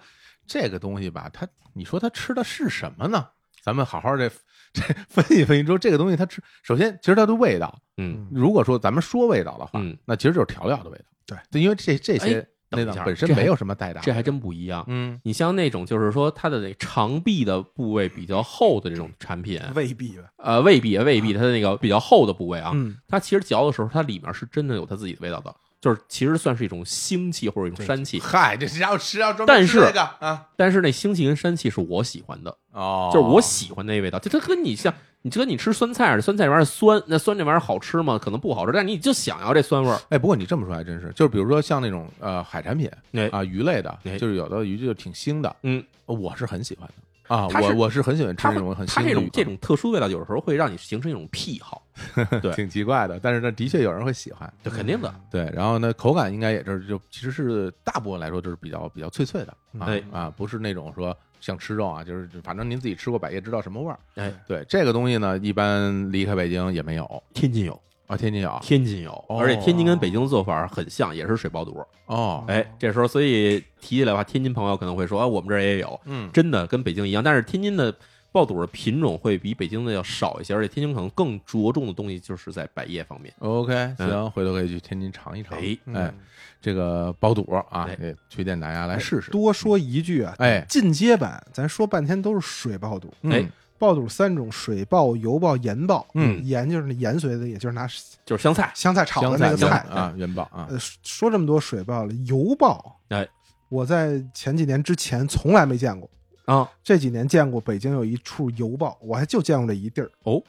这个东西吧，它你说它吃的是什么呢？咱们好好 这这分析分析说这个东西它吃，首先其实它的味道，嗯，如果说咱们说味道的话，嗯那其实就是调料的味道，对，因为这这些哎等一下内脏本身没有什么代打，这还真不一样。嗯你像那种就是说它的那长臂的部位比较厚的这种产品，未必吧？呃，未必未必，它的那个比较厚的部位啊，嗯，它其实嚼的时候，它里面是真的有它自己的味道的，就是其实算是一种腥气或者一种膻气。嗨，这是要吃要专但是门吃这个啊，但是那腥气跟膻气是我喜欢的，哦，就是我喜欢那味道。就它跟你像，你就跟你吃酸菜似的，酸菜这玩意儿酸，那酸这玩意儿好吃吗？可能不好吃，但你就想要这酸味儿。哎，不过你这么说还真是，就是比如说像那种呃海产品哎啊鱼类的哎，就是有的鱼就挺腥的，嗯，我是很喜欢的啊，我我是很喜欢吃那种很它腥的鱼这种这种特殊味道，有的时候会让你形成一种癖好，对。挺奇怪的，但是呢，的确有人会喜欢。这肯定的。对，然后呢，口感应该也是就其实是大部分来说就是比较比较脆脆的啊哎。啊，不是那种说像吃肉啊，就是反正您自己吃过百叶知道什么味儿。哎，对这个东西呢，一般离开北京也没有。天津有，啊，天津有。天津有，哦。而且天津跟北京的做法很像，也是水爆肚。哦，哎，这时候所以提起来的话，天津朋友可能会说，啊，我们这儿也有，嗯，真的跟北京一样，但是天津的爆肚的品种会比北京的要少一些，而且天津可能更着重的东西就是在百叶方面。OK，嗯行，回头可以去天津尝一尝。哎哎，这个爆肚啊推荐大家来试试。多说一句啊，哎进阶版咱说半天都是水爆肚，嗯哎爆肚三种：水爆、油爆、盐爆。嗯盐就是那盐水的，也就是拿就是香菜，香菜炒的那个菜啊，盐爆啊，呃，说这么多水爆了，油爆，哎，我在前几年之前从来没见过，啊，这几年见过北京有一处油爆，我还就见过这一地儿。哦，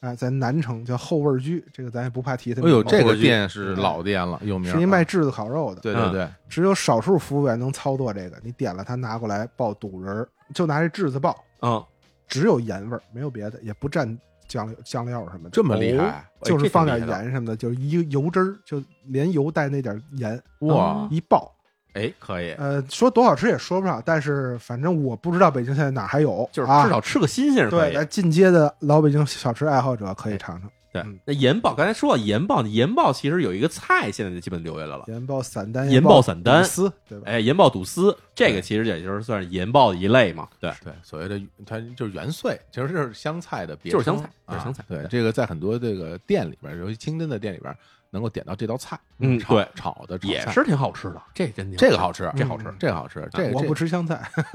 哎，在南城叫后味居，这个咱也不怕提它哎呦，这个店是老店了，有名。是一卖炙子烤肉的，嗯对对。对，只有少数服务员能操作这个。你点了，他拿过来爆肚仁儿，就拿这炙子爆，嗯，只有盐味儿，没有别的，也不蘸酱料酱料什么的，这么厉哦害就是放点盐什么的，就是一个油汁儿，就连油带那点盐，哇！一爆。哎，可以，呃，说多好吃也说不上，但是反正我不知道北京现在哪还有，就是啊至少吃个新鲜是可对，进阶的老北京小吃爱好者可以尝尝对嗯，那盐爆，刚才说到盐爆，盐爆其实有一个菜，现在就基本留下来了。盐爆散丹、盐爆爆散丹肚丝，对吧？哎，盐爆肚丝，这个其实也就是算是盐爆的一类嘛。对，对，所谓的它就是元碎，其实就是香菜的就是香菜就是啊香菜，对这个在很多这个店里边，尤其清真的店里边，能够点到这道菜，炒嗯对炒的炒菜也是挺好吃的，这真挺这个好吃，这好吃。这个好吃，这我不吃香菜，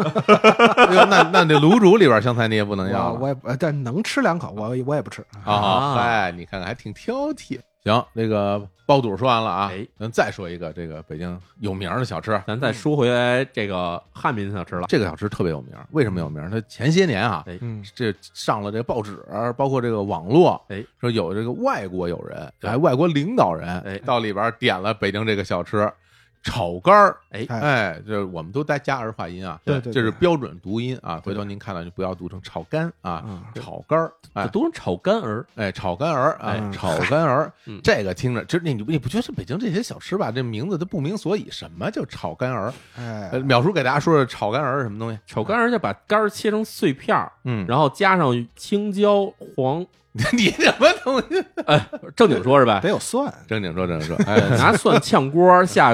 那那这卤煮里边香菜你也不能要了我我也但能吃两口，我我也不吃。啊！哎，你看看还挺挑剔。行，那个爆肚说完了啊哎，咱再说一个这个北京有名的小吃，咱再说回来这个汉民小吃了，这个小吃特别有名，为什么有名？它前些年啊，哎嗯，这上了这报纸，包括这个网络，哎，说有这个外国友人，对哎，外国领导人，哎到里边点了北京这个小吃炒肝儿，哎哎哎，就是我们都带加儿化音啊，对这是标准读音啊，回头您看到就不要读成炒肝啊嗯，炒肝儿，这哎都是炒肝儿，哎，炒肝儿啊哎，炒肝儿 嗯，这个听着，这你你不觉得北京这些小吃吧，这名字都不明所以，什么叫炒肝儿？哎。呃，，淼叔给大家说说炒肝儿是什么东西？炒肝儿就把肝儿切成碎片儿，嗯，然后加上青椒、黄，你什么东西？哎正经说是吧？得有蒜，正经说，正经说，哎，拿蒜炝锅下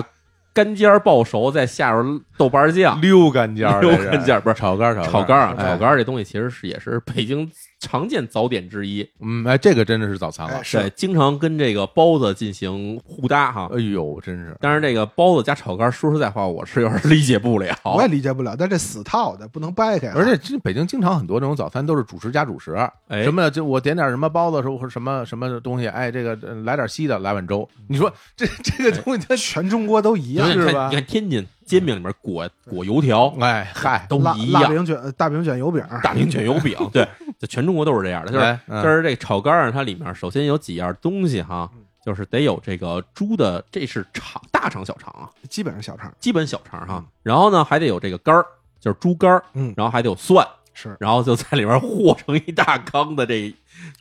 干尖儿爆熟，再下入豆瓣酱。溜干尖儿，溜干尖儿不是炒肝儿，炒肝儿。炒肝儿这东西其实是也是北京常见早点之一，嗯，哎，这个真的是早餐了哎，是对，经常跟这个包子进行互搭哈。哎呦，真是，但是这个包子加炒肝，说实在话，我是有点理解不了。我也理解不了，但这死套的不能掰开啊。而且这北京经常很多这种早餐都是主食加主食，哎什么就我点点什么包子，或者什么什么东西，哎，这个呃来点稀的，来碗粥。你说这这个东西它全中国都一样你，是吧你看天津煎饼里面裹裹油条，哎嗨，都一样。大饼卷、呃大饼卷油饼，大饼卷油饼，对，这全中国都是这样的。就是哎嗯就是这炒肝儿，它里面首先有几样东西哈，嗯就是得有这个猪的，这是肠大肠小肠啊，基本上小肠。基本小肠哈嗯。然后呢，还得有这个肝儿，就是猪肝儿，嗯然后还得有蒜，是然后就在里边和成一大缸的这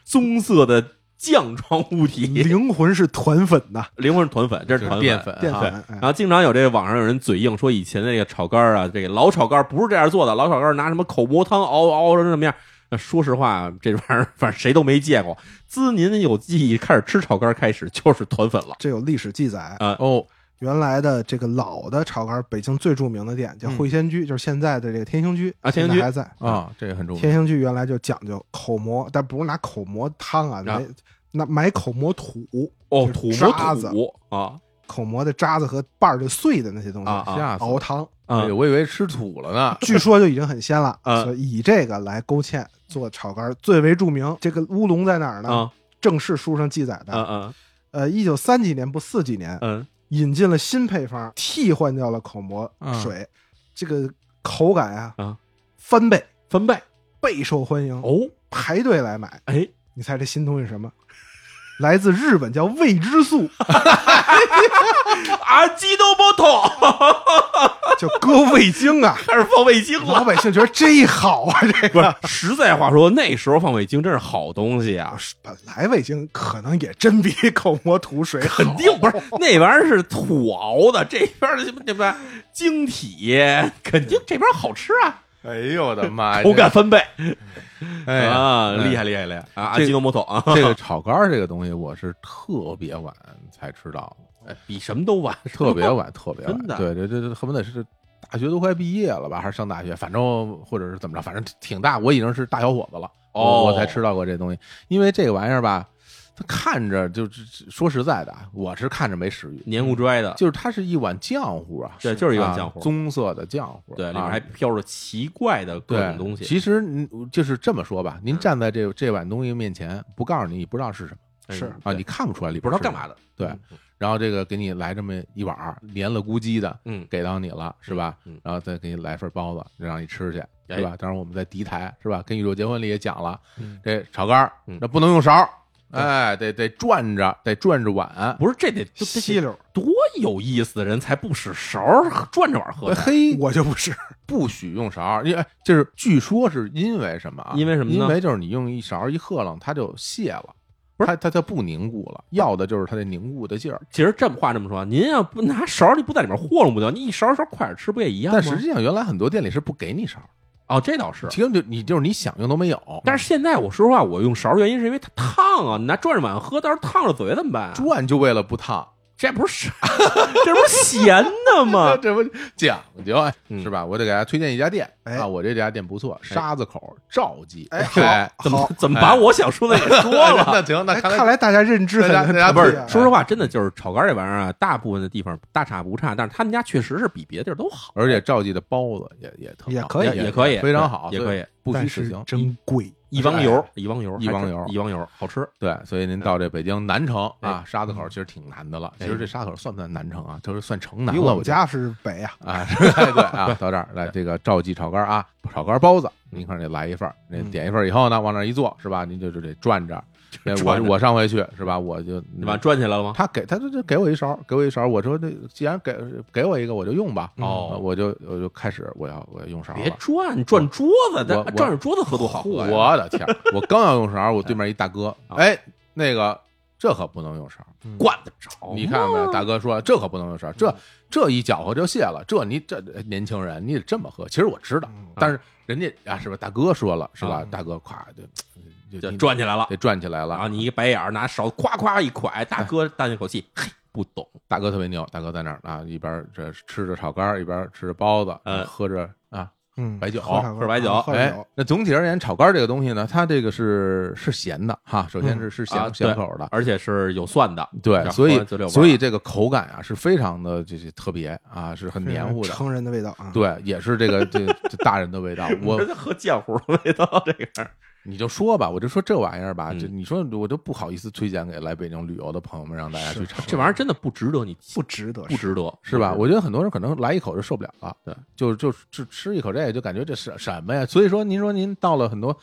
棕色的酱状物体，灵魂是团粉呐，灵魂是团粉，这是淀粉啊淀粉。哎然后经常有这个网上有人嘴硬说，以前那个炒肝儿啊，这个老炒肝儿不是这样做的，老炒肝儿拿什么口蘑汤熬熬成什么样？那说实话，这玩意儿反正谁都没见过。自您有记忆开始吃炒肝儿开始，就是团粉了。这有历史记载。啊哦，原来的这个老的炒肝，北京最著名的店叫嗯汇仙居，就是现在的这个天兴居啊天兴居还在啊，这个很重要。天兴居原来就讲究口蘑，但不是拿口蘑汤啊，买拿买口蘑土哦，就是土渣子啊口蘑的渣子和瓣儿就碎的那些东西啊熬汤，啊哎！我以为吃土了呢。据说就已经很鲜了，啊所以以这个来勾芡做炒肝最为著名。这个乌龙在哪儿呢？啊正式书上记载的，呃，一九三几年不四几年，嗯引进了新配方，替换掉了口蘑水，这个口感啊啊翻倍，翻倍备受欢迎，哦，排队来买。哎，你猜这新东西是什么？来自日本，叫未知素，啊，鸡都不痛，叫搁味精啊。开始放味精老了。百姓觉得这好啊，这不个是，实在话说，那时候放味精真是好东西啊，本来味精可能也真比口蘑土水好肯定不是那玩意儿是土熬的，这边的什么什么晶体，肯定这边好吃啊，哎呦我的妈呀！口感翻倍哎呀啊，哎厉害厉害厉害啊！阿基诺摩托啊，这个炒肝儿这个东西，我是特别晚才知道，哎比什么都晚，特别晚，特别晚。对对对对，恨不得是大学都快毕业了吧，还是上大学，反正或者是怎么着，反正挺大。我已经是大小伙子了，我才吃到过这东西。因为这个玩意儿吧，它看着就是说实在的啊，我是看着没食欲，黏糊拽的，就是它是一碗浆糊啊，对，就是一碗啊浆糊，棕色的浆糊，对，里面啊还飘着奇怪的各种东西，其实您就是这么说吧，您站在这这碗东西面前，不告诉你，你不知道是什么是嗯啊，你看不出来里边是什么不知道干嘛的，对然后这个给你来这么一碗儿黏了咕叽的，嗯，给到你了，是吧？嗯然后再给你来份包子，让你吃去，对是吧？当然我们在敌台是吧？跟宇宙结婚里也讲了，嗯这炒肝那不能用勺，哎，得得转着，得转着碗。不是这得这稀溜。多有意思的人才不使勺儿转着碗喝，嘿，我就不是，不许用勺，因为就是据说是因为什么啊？因为什么呢因为就是你用一勺一喝楞，它就泄了，不是它它它不凝固了，要的就是它那凝固的劲儿。其实这么话这么说，您要不拿勺儿，你不在里面和弄不就？你一勺一勺快点吃，不也一样吗？但实际上原来很多店里是不给你勺，哦，这倒是。其实就你就是你想用都没有。但是现在我说实话，我用勺原因是因为它烫啊，你拿转着碗喝，到时候烫着嘴怎么办啊？转就为了不烫，这不是 这不是闲的吗？这不讲究是吧？我得给大家推荐一家店哎啊，我这家店不错，沙子口赵记。哎怎么好怎么把我想说的也说了？那行，那哎，看看来大家认知很大家大家不不是说实话，真的就是炒肝这玩意儿啊，大部分的地方大差不差，但是他们家确实是比别的地儿都好，而且赵记的包子也也特好也可以也也可以，非常好，也可以，不但是虚此行。真贵，一汪油，一汪油，一汪油一汪油，好吃。对，所以您到这北京南城哎啊，沙子口其实挺难的了。哎其实这沙子口算不算南城啊？就是算城南比了。我家是北啊。啊，是对对啊，到这儿来这个赵记炒肝啊，炒肝包子，您看这来一份儿，那嗯点一份儿以后呢，往那儿一坐是吧？您就就得转着。对我我上回去是吧？我就你把它转起来了吗？他给他就就给我一勺，给我一勺，我说那既然给给我一个，我就用吧。哦呃我就我就开始我要我要用勺别。转，你转桌子转着桌子喝多好喝！我的天！我刚要用勺，我对面一大哥，啊哎，那个这可不能用勺。管得着？你看到没有？大哥说这可不能用勺，这这一搅和就泄了。这你这年轻人你得这么喝。其实我知道，但是人家啊是吧？大哥说了是吧啊？大哥咵就就就转起来了得转起来了啊。你一白眼儿，拿勺夸夸一蒯，大哥叹一口气，嘿，不懂。大哥特别牛，大哥在那儿啊，一边这吃着炒肝，一边吃着包子，嗯喝着啊嗯，白酒喝白酒哎那总体而言，炒肝这个东西呢，它这个是是咸的哈，首先是是咸、啊咸口的，而且是有蒜的，对，所以所以这个口感啊是非常的这些特别啊，是很黏糊的，成人的味道啊。对，也是这个这这大人的味道。我这喝浆糊的味道，这个你就说吧，我就说这玩意儿吧，嗯就你说我就不好意思推荐给来北京旅游的朋友们，让大家去尝。这玩意儿真的不值得你不值得，不值得，是吧？我觉得很多人可能来一口就受不了了，对，就就就吃一口这个就感觉这是什么呀？所以说，您说您到了很多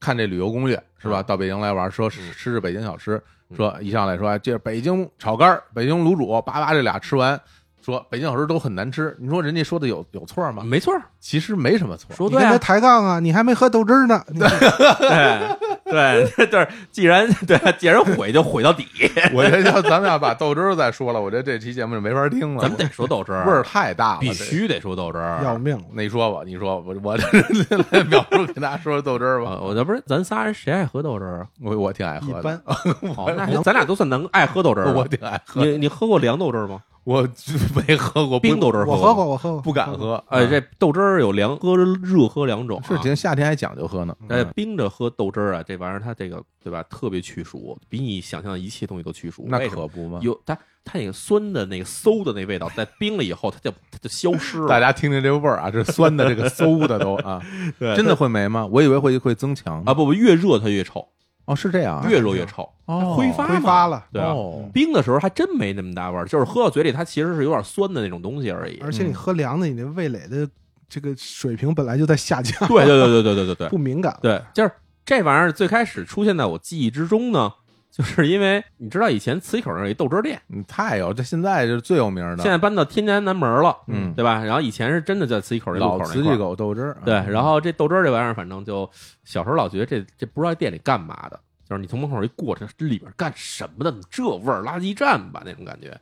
看这旅游攻略是吧？嗯到北京来玩，说吃吃北京小吃，嗯说一上来说，哎这北京炒肝儿、北京卤煮，叭叭这俩吃完，说北京小吃都很难吃，你说人家说的有有错吗？没错，其实没什么错。说对啊你跟他，抬杠啊，你还没喝豆汁儿呢。你 对对 对，既然 对，既然毁就毁到底，我这要咱们要把豆汁儿再说了，我觉得这期节目就没法听了，咱们得说豆汁儿，味儿太大了，必须得说豆汁儿。要命了！那你说吧，你说我我来描述给大家说说豆汁儿吧。呃我这不是咱仨人谁爱喝豆汁儿啊？我我挺爱喝的，一般哦，那咱俩都算能爱喝豆汁儿。我挺爱喝，你你喝过凉豆汁儿吗？我没喝过冰豆汁儿我喝过，我喝过，不敢喝。哎，啊这豆汁儿有凉喝、热喝两种啊。是，听夏天还讲究喝呢。哎，嗯冰着喝豆汁儿啊，这玩意儿它这个对吧，特别去暑，比你想象的一切东西都去暑。那可不嘛。有它它那个酸的那个馊的那味道，在冰了以后，它就它就消失了。大家听听这味儿啊，这酸的，这个馊的都啊，对真的会没吗？我以为会会增强啊，不不，越热它越臭，哦，是这样啊，越热越臭，哦挥发挥发了，对啊。哦冰的时候还真没那么大味儿，就是喝到嘴里它其实是有点酸的那种东西而已。而且你喝凉的，你那味蕾的这个水平本来就在下降，对对对对对对对对 不敏感。对，就是这玩意儿最开始出现在我记忆之中呢，就是因为你知道以前磁器口那一豆汁儿店，嗯太有，这现在就是最有名的，现在搬到天津南门了，嗯对吧？然后以前是真的在磁器口那口那块儿。慈禧狗豆汁儿，对，啊然后这豆汁儿这玩意儿，反正就小时候老觉得这这不知道店里干嘛的，就是你从门口一过，这这里边干什么的？这味儿，垃圾站吧那种感觉。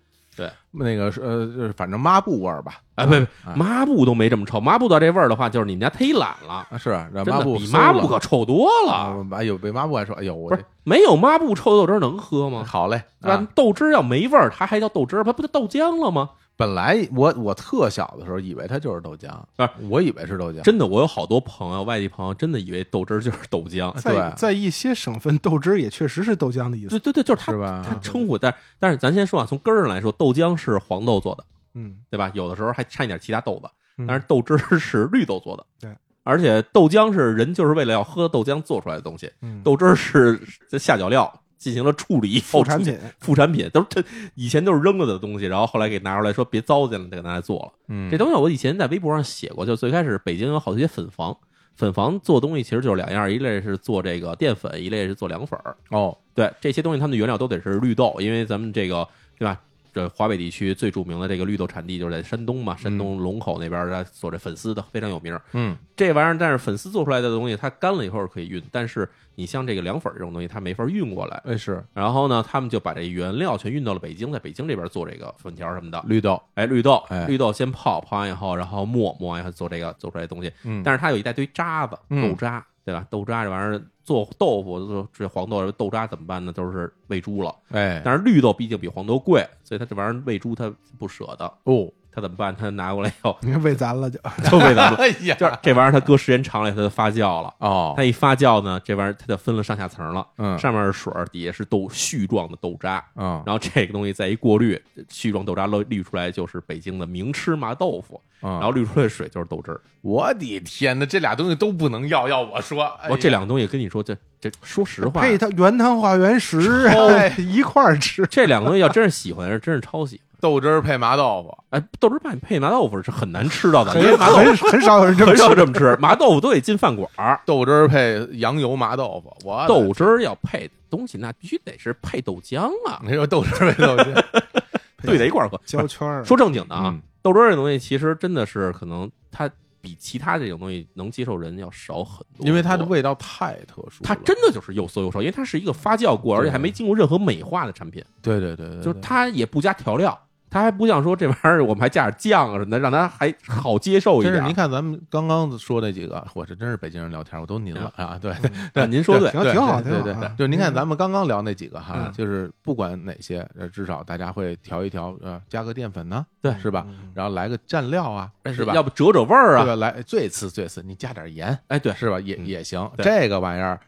那个是呃，就是反正抹布味儿吧，哎，不抹布都没这么臭，抹布到这味儿的话，就是你们家忒懒了，啊是抹布比抹布可臭多了。啊，哎呦，比抹布还臭，哎呦，我不是没有抹布臭豆汁儿能喝吗？好嘞，对吧啊？豆汁儿要没味儿，它还叫豆汁儿，它不就豆浆了吗？本来我我特小的时候以为它就是豆浆，啊我以为是豆浆，真的，我有好多朋友，外地朋友真的以为豆汁儿就是豆浆。在对在一些省份，豆汁儿也确实是豆浆的意思。对对对，就是他是吧他称呼，但但是咱先说啊，从根儿上来说，豆浆是黄豆做的，嗯，对吧？有的时候还掺一点其他豆子，嗯但是豆汁儿是绿豆做的。对，而且豆浆是人就是为了要喝豆浆做出来的东西，嗯豆汁儿是这下脚料进行了处理以后副产品，副产品都是这以前都是扔了的东西，然后后来给拿出来说别糟践了，再给拿来做了。嗯，这东西我以前在微博上写过，就最开始北京有好些粉房，粉房做东西其实就是两样，一类是做这个淀粉，一类是做凉粉儿。哦，对，这些东西它们的原料都得是绿豆，因为咱们这个对吧？这华北地区最著名的这个绿豆产地就是在山东嘛，山东龙口那边儿做这粉丝的非常有名儿。嗯这玩意儿，但是粉丝做出来的东西，它干了以后是可以运，但是你像这个凉粉儿这种东西，它没法运过来。哎是然后呢，他们就把这原料全运到了北京，在北京这边做这个粉条什么的。绿豆，哎，绿豆，哎绿豆先泡，泡完以后，然后磨，磨完以后做这个做出来的东西。嗯，但是它有一大堆渣子，嗯豆渣，对吧？豆渣这玩意儿做豆腐，做这黄豆豆渣怎么办呢？都是喂猪了。哎但是绿豆毕竟比黄豆贵，所以它这玩意儿喂猪它不舍得，哦，它怎么办？他拿过来以后 你看喂咱了就，就喂咱了。哎呀，就是这玩意儿，它搁时间长了，它就发酵了。哦它，一发酵呢，这玩意儿它就分了上下层了。嗯上面是水，底下是豆絮状的豆渣。嗯然后这个东西再一过滤，絮状豆渣滤滤出来就是北京的名吃麻豆腐，嗯，然后滤出来的水就是豆汁儿。我的天哪，这俩东西都不能要，要我说，哎我这两个东西跟你说，这这说实话，配它原汤化原食，哎 一块儿吃。这两个东西要真是喜欢人，真是超喜欢。豆汁儿配麻豆腐，哎，豆汁拌配麻豆腐是很难吃到的，很因为麻豆很很少有人这么很吃。少这么吃，麻豆腐都得进饭馆儿。豆汁儿配羊油麻豆腐，我豆汁儿要配东西，那必须得是配豆浆啊，你说豆汁儿配豆浆，兑在一块儿喝。胶圈儿。说正经的啊嗯，豆汁儿这东西其实真的是可能它比其他这种东西能接受人要少很多，因为它的味道太特殊，它真的就是又馊又臭，因为它是一个发酵过，而且还没经过任何美化的产品，对对对对，就是它也不加调料，它还不像说这玩意儿我们还加点酱啊什么的，让他还好接受一点。是您看咱们刚刚说那几个，我这真是北京人聊天，我都您了啊，对 对您说对，挺挺好，对对对。就您看咱们刚刚聊那几个哈嗯，就是不管哪些，呃至少大家会调一调，呃，加个淀粉呢，对是吧？然后来个蘸料啊，是吧？要不折折味儿啊？对吧？来最次最次，你加点盐，哎，对，是吧？也嗯也行。这个玩意儿，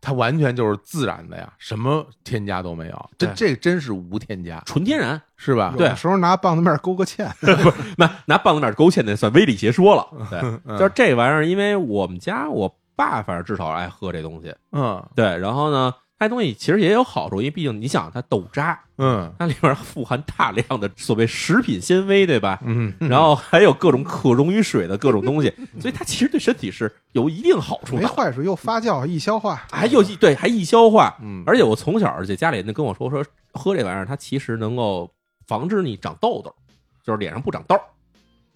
它完全就是自然的呀，什么添加都没有，这这真是无添加，纯天然。是吧？对有时候拿棒子面勾个芡，那拿棒子面勾芡那算微礼邪说了。对，嗯就是这玩意儿，因为我们家我爸反正至少爱喝这东西。嗯对，然后呢，它东西其实也有好处，因为毕竟你想它豆渣，嗯它里面富含大量的所谓食品纤维，对吧？嗯，然后还有各种可溶于水的各种东西，所以它其实对身体是有一定好处的。没坏处，又发酵易消化。还有一对还易消化，嗯而且我从小而且家里人跟我说说喝这玩意儿，它其实能够防止你长痘痘。就是脸上不长痘儿，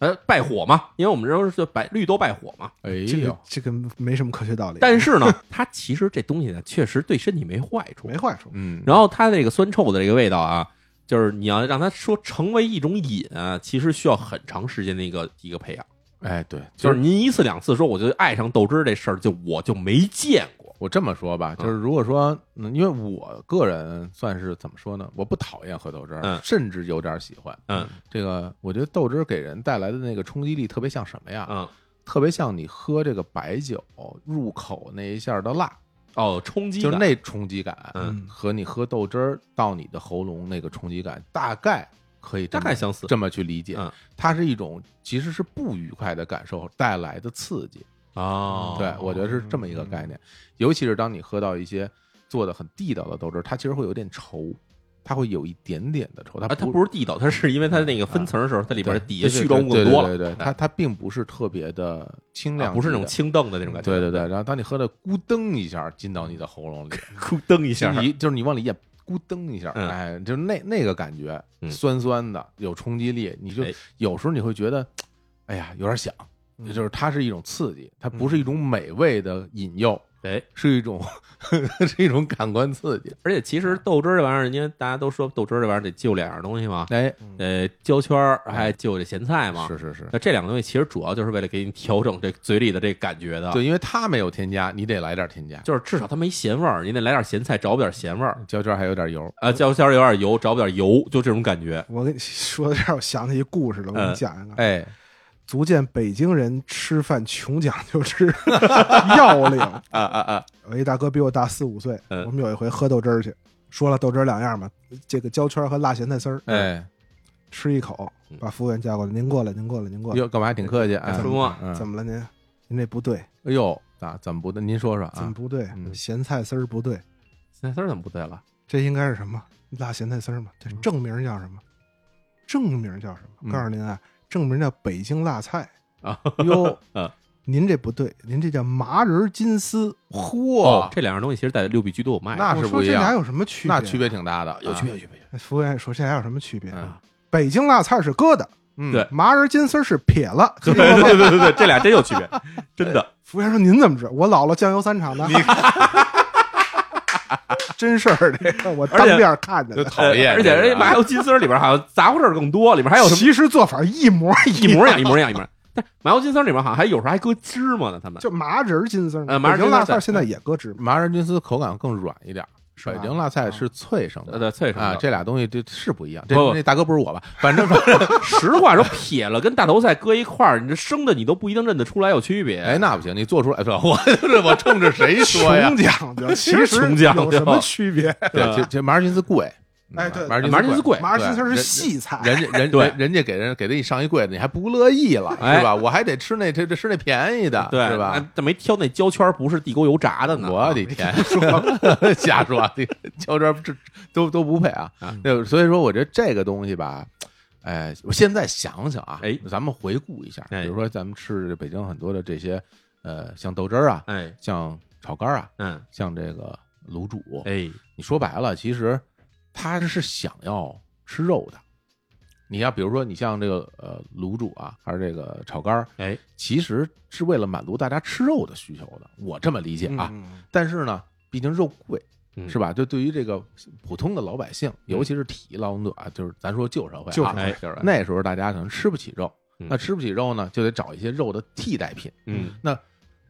呃，败火嘛，因为我们这都是白绿豆败火嘛。哎这个呦，这个没什么科学道理，但是呢，它其实这东西呢，确实对身体没坏处没。坏处。嗯，然后它这个酸臭的这个味道啊，就是你要让它说成为一种瘾啊，其实需要很长时间的一个一个培养。哎，对，就是您一次两次说我就爱上豆汁儿这事儿，就我就没见过。我这么说吧，就是如果说，嗯，因为我个人算是怎么说呢，我不讨厌喝豆汁儿，嗯甚至有点喜欢。嗯这个我觉得豆汁儿给人带来的那个冲击力特别像什么呀？嗯，特别像你喝这个白酒入口那一下的辣，哦，冲击感就是那冲击感，嗯和你喝豆汁儿到你的喉咙那个冲击感，大概可以大概相似这么去理解。嗯它是一种其实是不愉快的感受带来的刺激。哦，对，我觉得是这么一个概念。尤其是当你喝到一些做的很地道的豆汁儿，它其实会有点稠，它会有一点点的稠。它啊，它不不是地道，它是因为它那个分层的时候，它里边对底下絮状物更多了，对对对，对它它并不是特别的清亮，啊不是那种。清澄的那种感觉，对对对，然后当你喝的咕噔一下进到你的喉咙里，咕噔一下，你就是你往里咽，咕噔一下，嗯哎，就是那那个感觉，嗯酸酸的，有冲击力，你就哎有时候你会觉得，哎呀，有点响，嗯就是它是一种刺激，它不是一种美味的引诱，哎，是一种 是一种感官刺激。而且其实豆汁儿这玩意儿，因为大家都说豆汁儿这玩意儿得就两样东西嘛，哎，呃，焦圈儿还就这咸菜嘛，是是是，那这两个东西其实主要就是为了给你调整这嘴里的这感觉的，对，因为它没有添加，你得来点添加，就是至少它没咸味儿，你得来点咸菜，找不点咸味儿。焦圈还有点油，啊，焦圈儿有点油，找不点油，就这种感觉。我跟你说到这儿，我想起一故事了，我给嗯你讲一个。哎，足见北京人吃饭穷讲究之 要领。啊啊啊！我一大哥比我大四五岁，嗯我们有一回喝豆汁儿去，说了豆汁儿两样嘛，这个焦圈和辣咸菜丝儿。哎，吃一口嗯，把服务员叫过来，您过来，您过来，您过来。哟，干嘛还挺客气？哎，怎么嗯怎么了您？您这不对，哎呦，啊，怎么不对？您说说啊？怎么不对？嗯咸菜丝儿不对，咸菜丝儿怎么不对了？这应该是什么？辣咸菜丝儿嘛？这正名叫什么？正名叫什嗯么？告诉您啊，正名叫北京辣菜。啊，哟，您这不对，您这叫麻仁金丝。嚯哦，，这两样东西其实在六必居都有卖。那是我说不一样这俩有什么区别？那区别挺大的，有区别，有区别。服务员说这俩有什么区别？啊北京辣菜是疙瘩，嗯，对麻仁金丝是撇了。对对对对对，这俩真有区别，真的。服务员说：“您怎么知道？我姥姥酱油三厂的。” 真事儿，这个我当面看见就的。讨厌而且这麻油金丝里边好像杂货事儿更多，里边还有什么其实做法一模一模一样，一模一样，一模一样。但麻油金丝里边好像还有时候还搁芝麻呢，他们就麻仁金丝儿。呃麻仁金丝现在也搁芝麻，麻仁金丝口感更软一点，北京辣菜是脆生的。呃对脆生的啊，这俩东西这是不一样。这那大哥不是我吧？反正反正，实话说，撇了跟大头菜搁一块儿，你这生的你都不一定认得出来有区别。哎，那不行，你做出来，这，我这我冲着谁说呀穷？讲究，其实穷讲究有什么区别？对，这这马尔金斯贵，哎对麻仁麻仁菌丝贵麻仁金斯是对细菜，人家 人对人人家给人给他一上一柜子，你还不乐意了哎是吧？我还得吃那这这吃那便宜的，对是吧？啊但没挑那焦圈不是地沟油炸的呢。我的天，瞎说，这胶圈这都都不配啊那！所以说我觉得这个东西吧，哎，我现在想想啊，哎咱们回顾一下，哎比如说咱们吃北京很多的这些，呃，像豆汁儿啊，哎，像炒肝啊，嗯，像这个卤煮，哎，你说白了，其实他是想要吃肉的。你要比如说，你像这个呃卤煮啊，还是这个炒肝儿，哎，其实是为了满足大家吃肉的需求的。我这么理解啊。嗯但是呢，毕竟肉贵，嗯是吧？就对于这个普通的老百姓，尤其是体力劳动者啊，就是咱说旧社会啊旧社，哎，就是那时候大家可能吃不起肉，嗯那吃不起肉呢，就得找一些肉的替代品。嗯那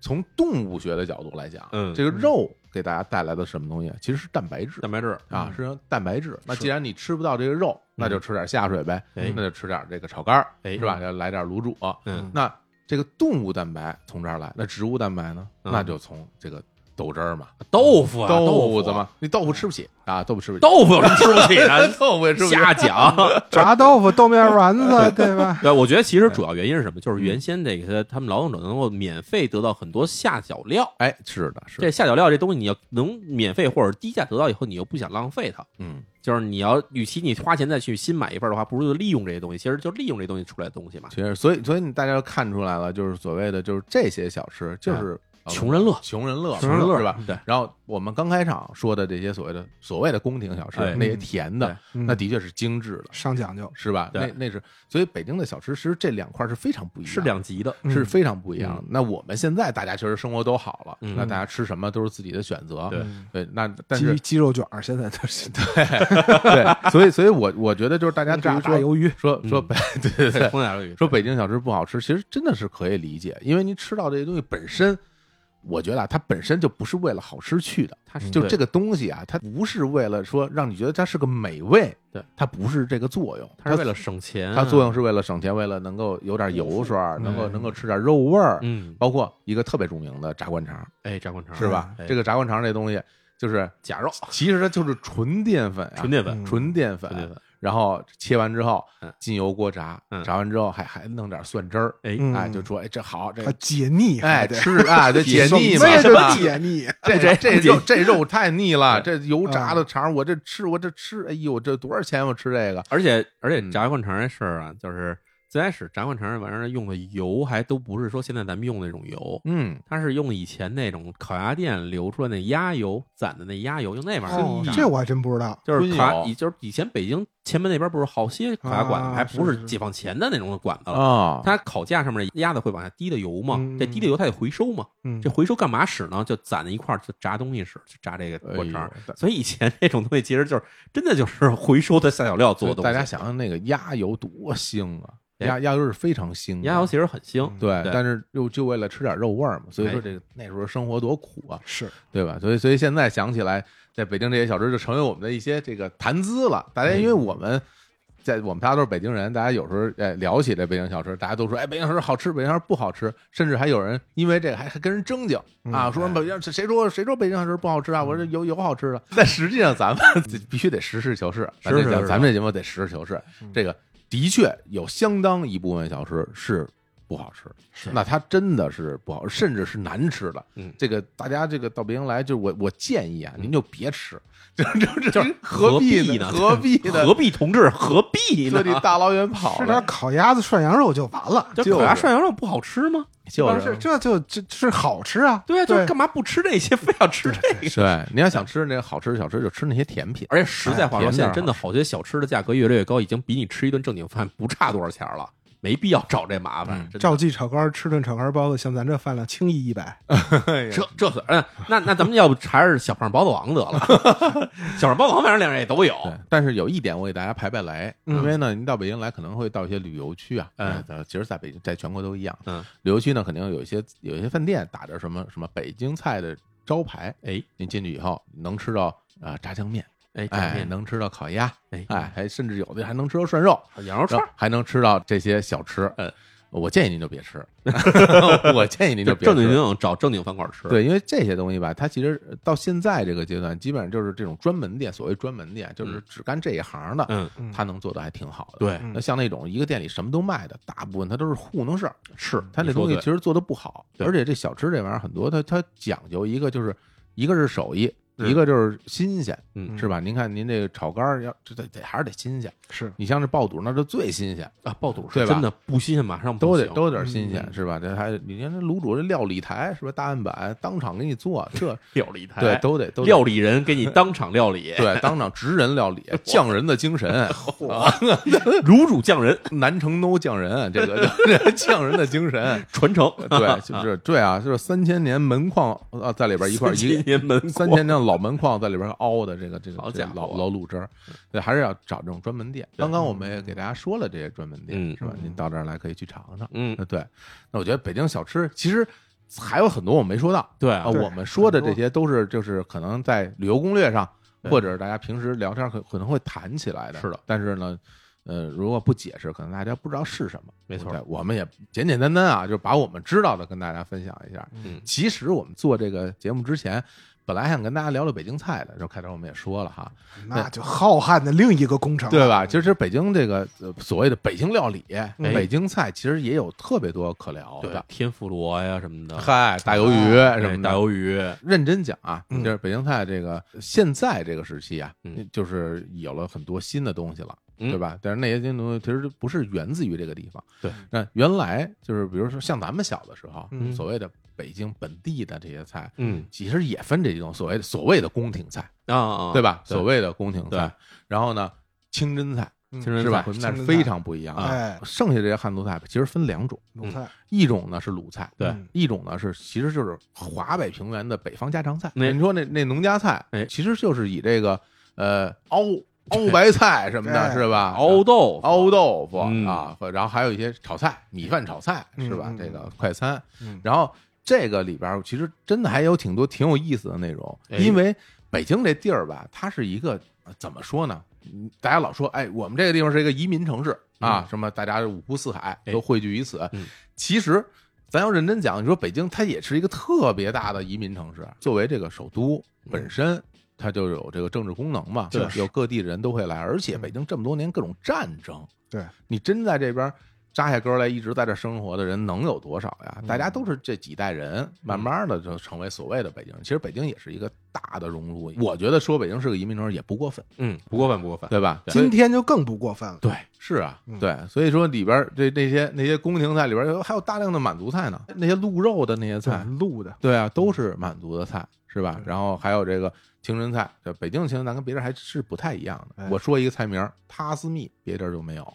从动物学的角度来讲，嗯这个肉给大家带来的什么东西？其实是蛋白质蛋白质啊，嗯是蛋白质。那既然你吃不到这个肉，那就吃点下水呗，哎那就吃点这个炒肝儿，哎是吧？要来点卤煮。嗯那这个动物蛋白从这儿来，那植物蛋白呢？嗯那就从这个豆汁儿嘛，豆腐啊，豆腐怎么，你豆腐吃不起啊，豆腐吃不起，豆腐有什么吃不起的？豆腐也吃不起。瞎讲。炸豆腐、豆面丸子，对吧？对，我觉得其实主要原因是什么？就是原先这个他们劳动者能够免费得到很多下脚料。哎，是的，是的，这下脚料这东西，你要能免费或者低价得到以后，你又不想浪费它，嗯，就是你要，与其你花钱再去新买一份的话，不如就利用这些东西。其实就利用这东西出来的东西嘛。其实所以所以你大家就看出来了，就是所谓的就是这些小吃，就是穷人乐。穷人乐，穷人乐是吧？对，然后我们刚开场说的这些所谓的所谓的宫廷小吃，哎那些甜的，嗯。那的确是精致的，上讲究，是吧？那那是，所以北京的小吃其实这两块是非常不一样的，是两极的，嗯。是非常不一样的嗯。那我们现在大家确实生活都好了，嗯。那大家吃什么都是自己的选择。对。对，那但是鸡鸡肉卷儿现在都是对对，所以所以我我觉得就是大家对炸于说鱿鱼，嗯。说说北对对对，说北京小吃不好吃，其实真的是可以理解，因为您吃到这些东西本身，我觉得啊，它本身就不是为了好吃去的。它是就这个东西啊，它不是为了说让你觉得它是个美味，对，它不是这个作用，它是为了省钱啊，它作用是为了省钱，为了能够有点油水儿，能够嗯能够吃点肉味儿，嗯，包括一个特别著名的炸灌肠，哎，炸灌肠是吧？哎这个炸灌肠这东西就是假肉，其实它就是纯淀粉啊，纯淀粉，嗯纯淀粉，纯淀粉，然后切完之后嗯。进油锅炸，嗯。炸完之后还还弄点蒜汁儿，哎，嗯。哎，就说哎这好，这解腻，哎吃啊，这解腻嘛，什么就是吧？解腻，这这这 肉这肉太腻了，这油炸的肠，我这吃我这吃，哎呦，这多少钱我吃这个？而且而且嗯。炸灌肠这事儿啊，就是最开始炸灌肠这玩意儿用的油还都不是说现在咱们用的那种油，嗯，它是用以前那种烤鸭店流出来那鸭油攒的那鸭油，用那玩意儿。哦这我还真不知道，就是烤鸭，就是以前北京前门那边不是好些烤鸭馆子，啊还不是解放前的那种馆子了。啊，它烤架上面鸭子会往下滴的油嘛，嗯这滴的油它得回收嘛，嗯，这回收干嘛使呢？就攒在一块儿就炸东西使，就炸这个灌肠。哎所以以前那种东西其实就是真的就是回收的下脚料做的东西。大家想想那个鸭油多腥啊，哎鸭鸭油是非常腥的，鸭油其实很腥，对，对但是又就为了吃点肉味儿嘛，所以说哎这个那时候生活多苦啊，是对吧？所以所以现在想起来，在北京这些小吃就成为我们的一些这个谈资了。大家因为我们在我们大家都是北京人，大家有时候哎聊起这北京小吃，大家都说哎北京小吃好吃，北京小吃不好吃，甚至还有人因为这个还还跟人争竞啊，嗯说北京谁说谁说北京小吃不好吃啊？我说有有好吃的，但实际上咱们必须得实事求是，咱这是是是咱们这节目得实事求是，这个的确有相当一部分小吃是不好吃，那它真的是不好，甚至是难吃的。嗯这个大家这个到北京来，就我我建议啊，您就别吃，就这这就何必呢？何必呢？何必同志何必呢特？地大老远跑吃点烤鸭子涮羊肉就完了，这就烤鸭涮羊肉不好吃吗？就是是这就这这是好吃啊，对啊，就对干嘛不吃这些，非要吃这个？对，你要想吃那个好吃的小吃，就吃那些甜品。而且实在话说，哎现在真的好些小吃的价格越来越高，已经比你吃一顿正经饭不差多少钱了，没必要找这麻烦。赵记炒肝吃顿炒肝包子，像咱这饭量轻易一百，这这是嗯，那那咱们要不还是小胖包子王得了？小胖包子王反正两人也都有。但是有一点我给大家排排雷，嗯因为呢，您到北京来可能会到一些旅游区啊，嗯呃，其实在北京，在全国都一样。嗯，旅游区呢，肯定有一些有一些饭店打着什么什么北京菜的招牌，哎您进去以后能吃到啊炸酱面，哎，哎，面能吃到烤鸭，哎哎，还甚至有的还能吃到涮肉，羊肉串，还能吃到这些小吃。嗯，我建议您就别吃，我建议您就别正经吃。经找正经饭馆吃。，对，因为这些东西吧，它其实到现在这个阶段，基本上就是这种专门店，所谓专门店，就是只干这一行的，嗯，嗯他能做的还挺好的。对，嗯那像那种一个店里什么都卖的，大部分它都是糊弄事儿，是他那东西其实做的不好，对而且这小吃这玩意儿很多，它它讲究一个就是一个是手艺，嗯一个就是新鲜，嗯是吧？您看您这个炒肝儿要这得得还是得新鲜，是你像这爆肚那就最新鲜，啊，爆肚是真的不新鲜，马上都得都有点新鲜，嗯是吧？这还你看这卤煮这料理台是吧？大案板当场给你做，这 料理台，对都得都料理人给你当场料理，对当场职人料理，匠人的精神，卤煮匠人南城 no 匠人，这个这匠人的精神，传承，对，就是对啊，就是三千年门框啊，在里边一块一千年门三千年老门框在里边凹的这个这个老老卤汁儿，对，还是要找这种专门店。刚刚我们也给大家说了这些专门店，嗯是吧？您到这儿来可以去尝尝。嗯那对，那我觉得北京小吃其实还有很多我没说到啊，对啊，我们说的这些都是就是可能在旅游攻略上，或者是大家平时聊天可可能会谈起来的。是的，但是呢。呃，如果不解释，可能大家不知道是什么。没错我们也简简单单啊，就把我们知道的跟大家分享一下。嗯其实我们做这个节目之前，本来还想跟大家聊聊北京菜的，就开头我们也说了哈，那就浩瀚的另一个工程，对吧？其实北京这个呃所谓的北京料理、哎北京菜，其实也有特别多可聊对的。天妇罗呀什么的，嗨，大鱿鱼什么的大鱿鱼，认真讲啊，嗯就是北京菜这个现在这个时期啊嗯，就是有了很多新的东西了。嗯对吧？但是那些东西其实不是源自于这个地方。对，那原来就是比如说像咱们小的时候，嗯所谓的北京本地的这些菜，嗯其实也分这种所谓的所谓的宫廷菜，啊啊，对吧？所谓的宫廷菜，然后呢，清真菜嗯是吧？清真是清真菜非常不一样的。哎，剩下这些汉族菜其实分两种，鲁菜，一种呢是鲁菜，对嗯一种呢是其实就是华北平原的北方家常菜。那你说那那农家菜哎，其实就是以这个呃熬 熬白菜什么的，哎是吧？熬豆腐熬豆腐嗯啊，然后还有一些炒菜、米饭炒菜是吧这个快餐，嗯然后这个里边其实真的还有挺多挺有意思的内容，哎因为北京这地儿吧，它是一个呃怎么说呢？嗯大家老说，哎，我们这个地方是一个移民城市啊，嗯什么大家五湖四海哎都汇聚于此嗯。其实，咱要认真讲，你说北京它也是一个特别大的移民城市，作为这个首都本身。它就有这个政治功能嘛，是有各地的人都会来，而且北京这么多年各种战争，对，你真在这边扎下根来一直在这生活的人能有多少呀？嗯大家都是这几代人，慢慢的就成为所谓的北京人。其实北京也是一个大的融入，我觉得说北京是个移民城市也不过分，嗯，不过分不过分，对吧？今天就更不过分了。对，是啊嗯，对，所以说里边这那些那些宫廷菜里边有还有大量的满族菜呢，那些鹿肉的那些菜，鹿的，对啊，都是满族的菜，是吧？然后还有这个清真菜，这北京的清真菜跟别地还是不太一样的哎。我说一个菜名儿，塔斯密，别地儿就没有，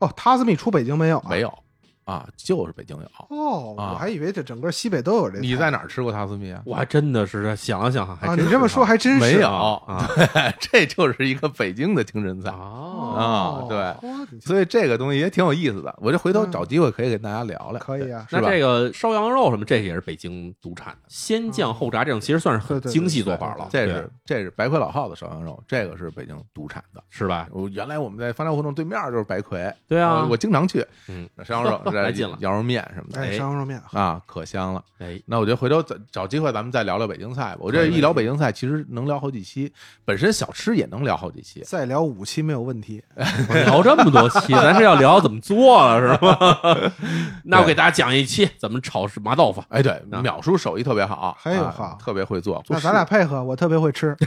哦，塔斯密出北京没有啊？没有啊，就是北京有。哦，啊我还以为这整个西北都有这菜。你在哪儿吃过塔斯米啊？我还真的是想了想，还啊？真你这么说还真是没有啊对 这就是一个北京的清真菜。哦，啊对哦所以这个东西也挺有意思的，我就回头嗯找机会可以给大家聊聊。可以啊。是吧那这个烧羊肉什么，这也是北京独产的，先酱后炸这种其实算是精细做法了，这是这是白魁老号的烧羊肉，这个是北京独产的。是吧？我原来我们在方家胡同对面就是白魁，对啊我我经常去，嗯，烧羊肉、来劲了羊肉面什么的，哎，哎烧羊肉面啊，可香了。哎，那我觉得回头找找机会咱们再聊聊北京菜吧。我这一聊北京菜，其实能聊好几期，本身小吃也能聊好几期。再聊五期没有问题。聊这么多期，咱是要聊怎么做了是吗？那我给大家讲一期怎么炒麻豆腐。哎，对，啊淼叔手艺特别好，啊还有好特别会做。那咱俩配合，我特别会吃。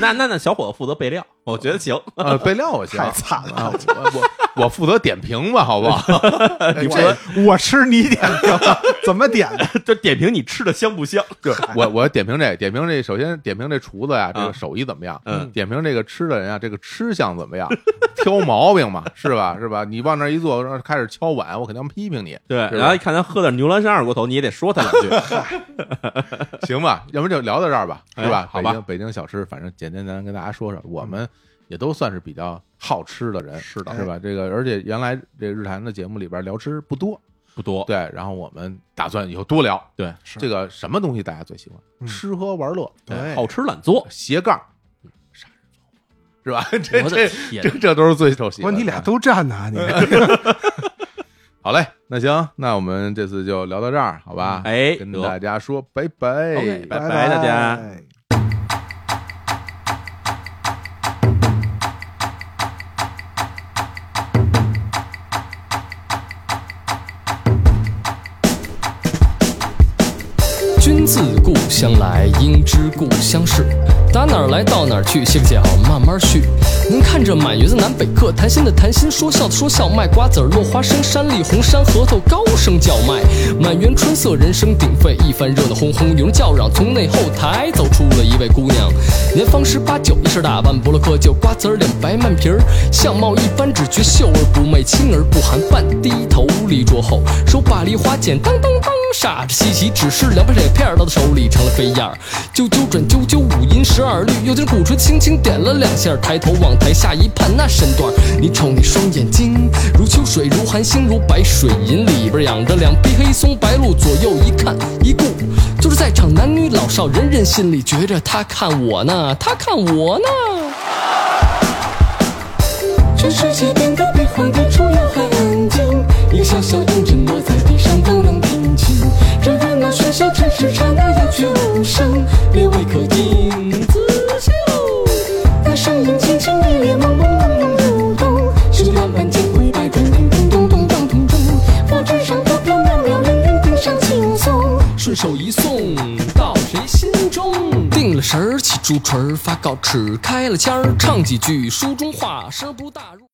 那那那小伙子负责备料，我觉得行。呃备料我行太惨了啊，我我我负责点评吧，好不好？你这我吃你点评，怎么点的？就点评你吃的香不香？对我我点评这点评这，首先点评这厨子呀，这啊个手艺怎么样？嗯点评这个吃的人啊，这个吃相怎么样？挑毛病嘛，是吧？是吧？你往那一坐，开始敲碗，我肯定要批评你，对，然后一看他喝点牛栏山二锅头，你也得说他两句。行吧？要不就聊到这儿吧，哎是吧？好吧北京北京小吃，反正简简单单跟大家说说，我们也都算是比较好吃的人，是的。是吧？这个而且原来这日坛的节目里边聊吃不多，不多，对，然后我们打算以后多聊。对，这个什么东西大家最喜欢？嗯。吃喝玩乐，对。好吃懒做。斜杠。杀人放火，是吧？这这这这都是最受喜欢的。你俩都占呢，你。好嘞，那行，那我们这次就聊到这儿，好吧？哎跟大家说拜拜。拜拜大家自故乡来，应知故乡事。打哪儿来到哪儿去，歇个脚慢慢叙。您看这满园子南北客，谈心的谈心，说笑的说笑，卖瓜子儿落花生，山里红山核桃高声叫卖。满园春色，人声鼎沸，一番热闹哄哄，有人叫嚷。从内后台走出了一位姑娘，年方十八九，一身打扮不落窠臼，瓜子儿脸白慢皮儿，相貌一般，只觉秀而不媚，清而不寒，半低头立桌后，手把梨花剪，当当当，傻着稀奇，只是两把铁片儿到他手里成了飞燕儿，啾啾转啾啾，五音十二律，又听鼓槌轻轻点了两下，抬头往台下一看，那身段儿，你瞅你双眼睛，如秋水，如寒星，如白水银，里边养着两匹黑松白鹿，左右一看一顾，就是在场男女老少，人人心里觉着他看我呢，他看我呢。全世界变得比皇帝出游还安静，一个小小雍正落在地上都能听清，这热闹喧嚣只是刹那鸦雀无声，列位可听。声音轻轻烈烈朦朦胧胧流动，是两般见回百转叮叮咚咚当咚钟，佛纸上飘飘渺渺，人人顶上轻松。顺手一送到谁心中？定了神儿起猪唇儿，发稿纸开了腔儿，唱几句书中话，声不大入。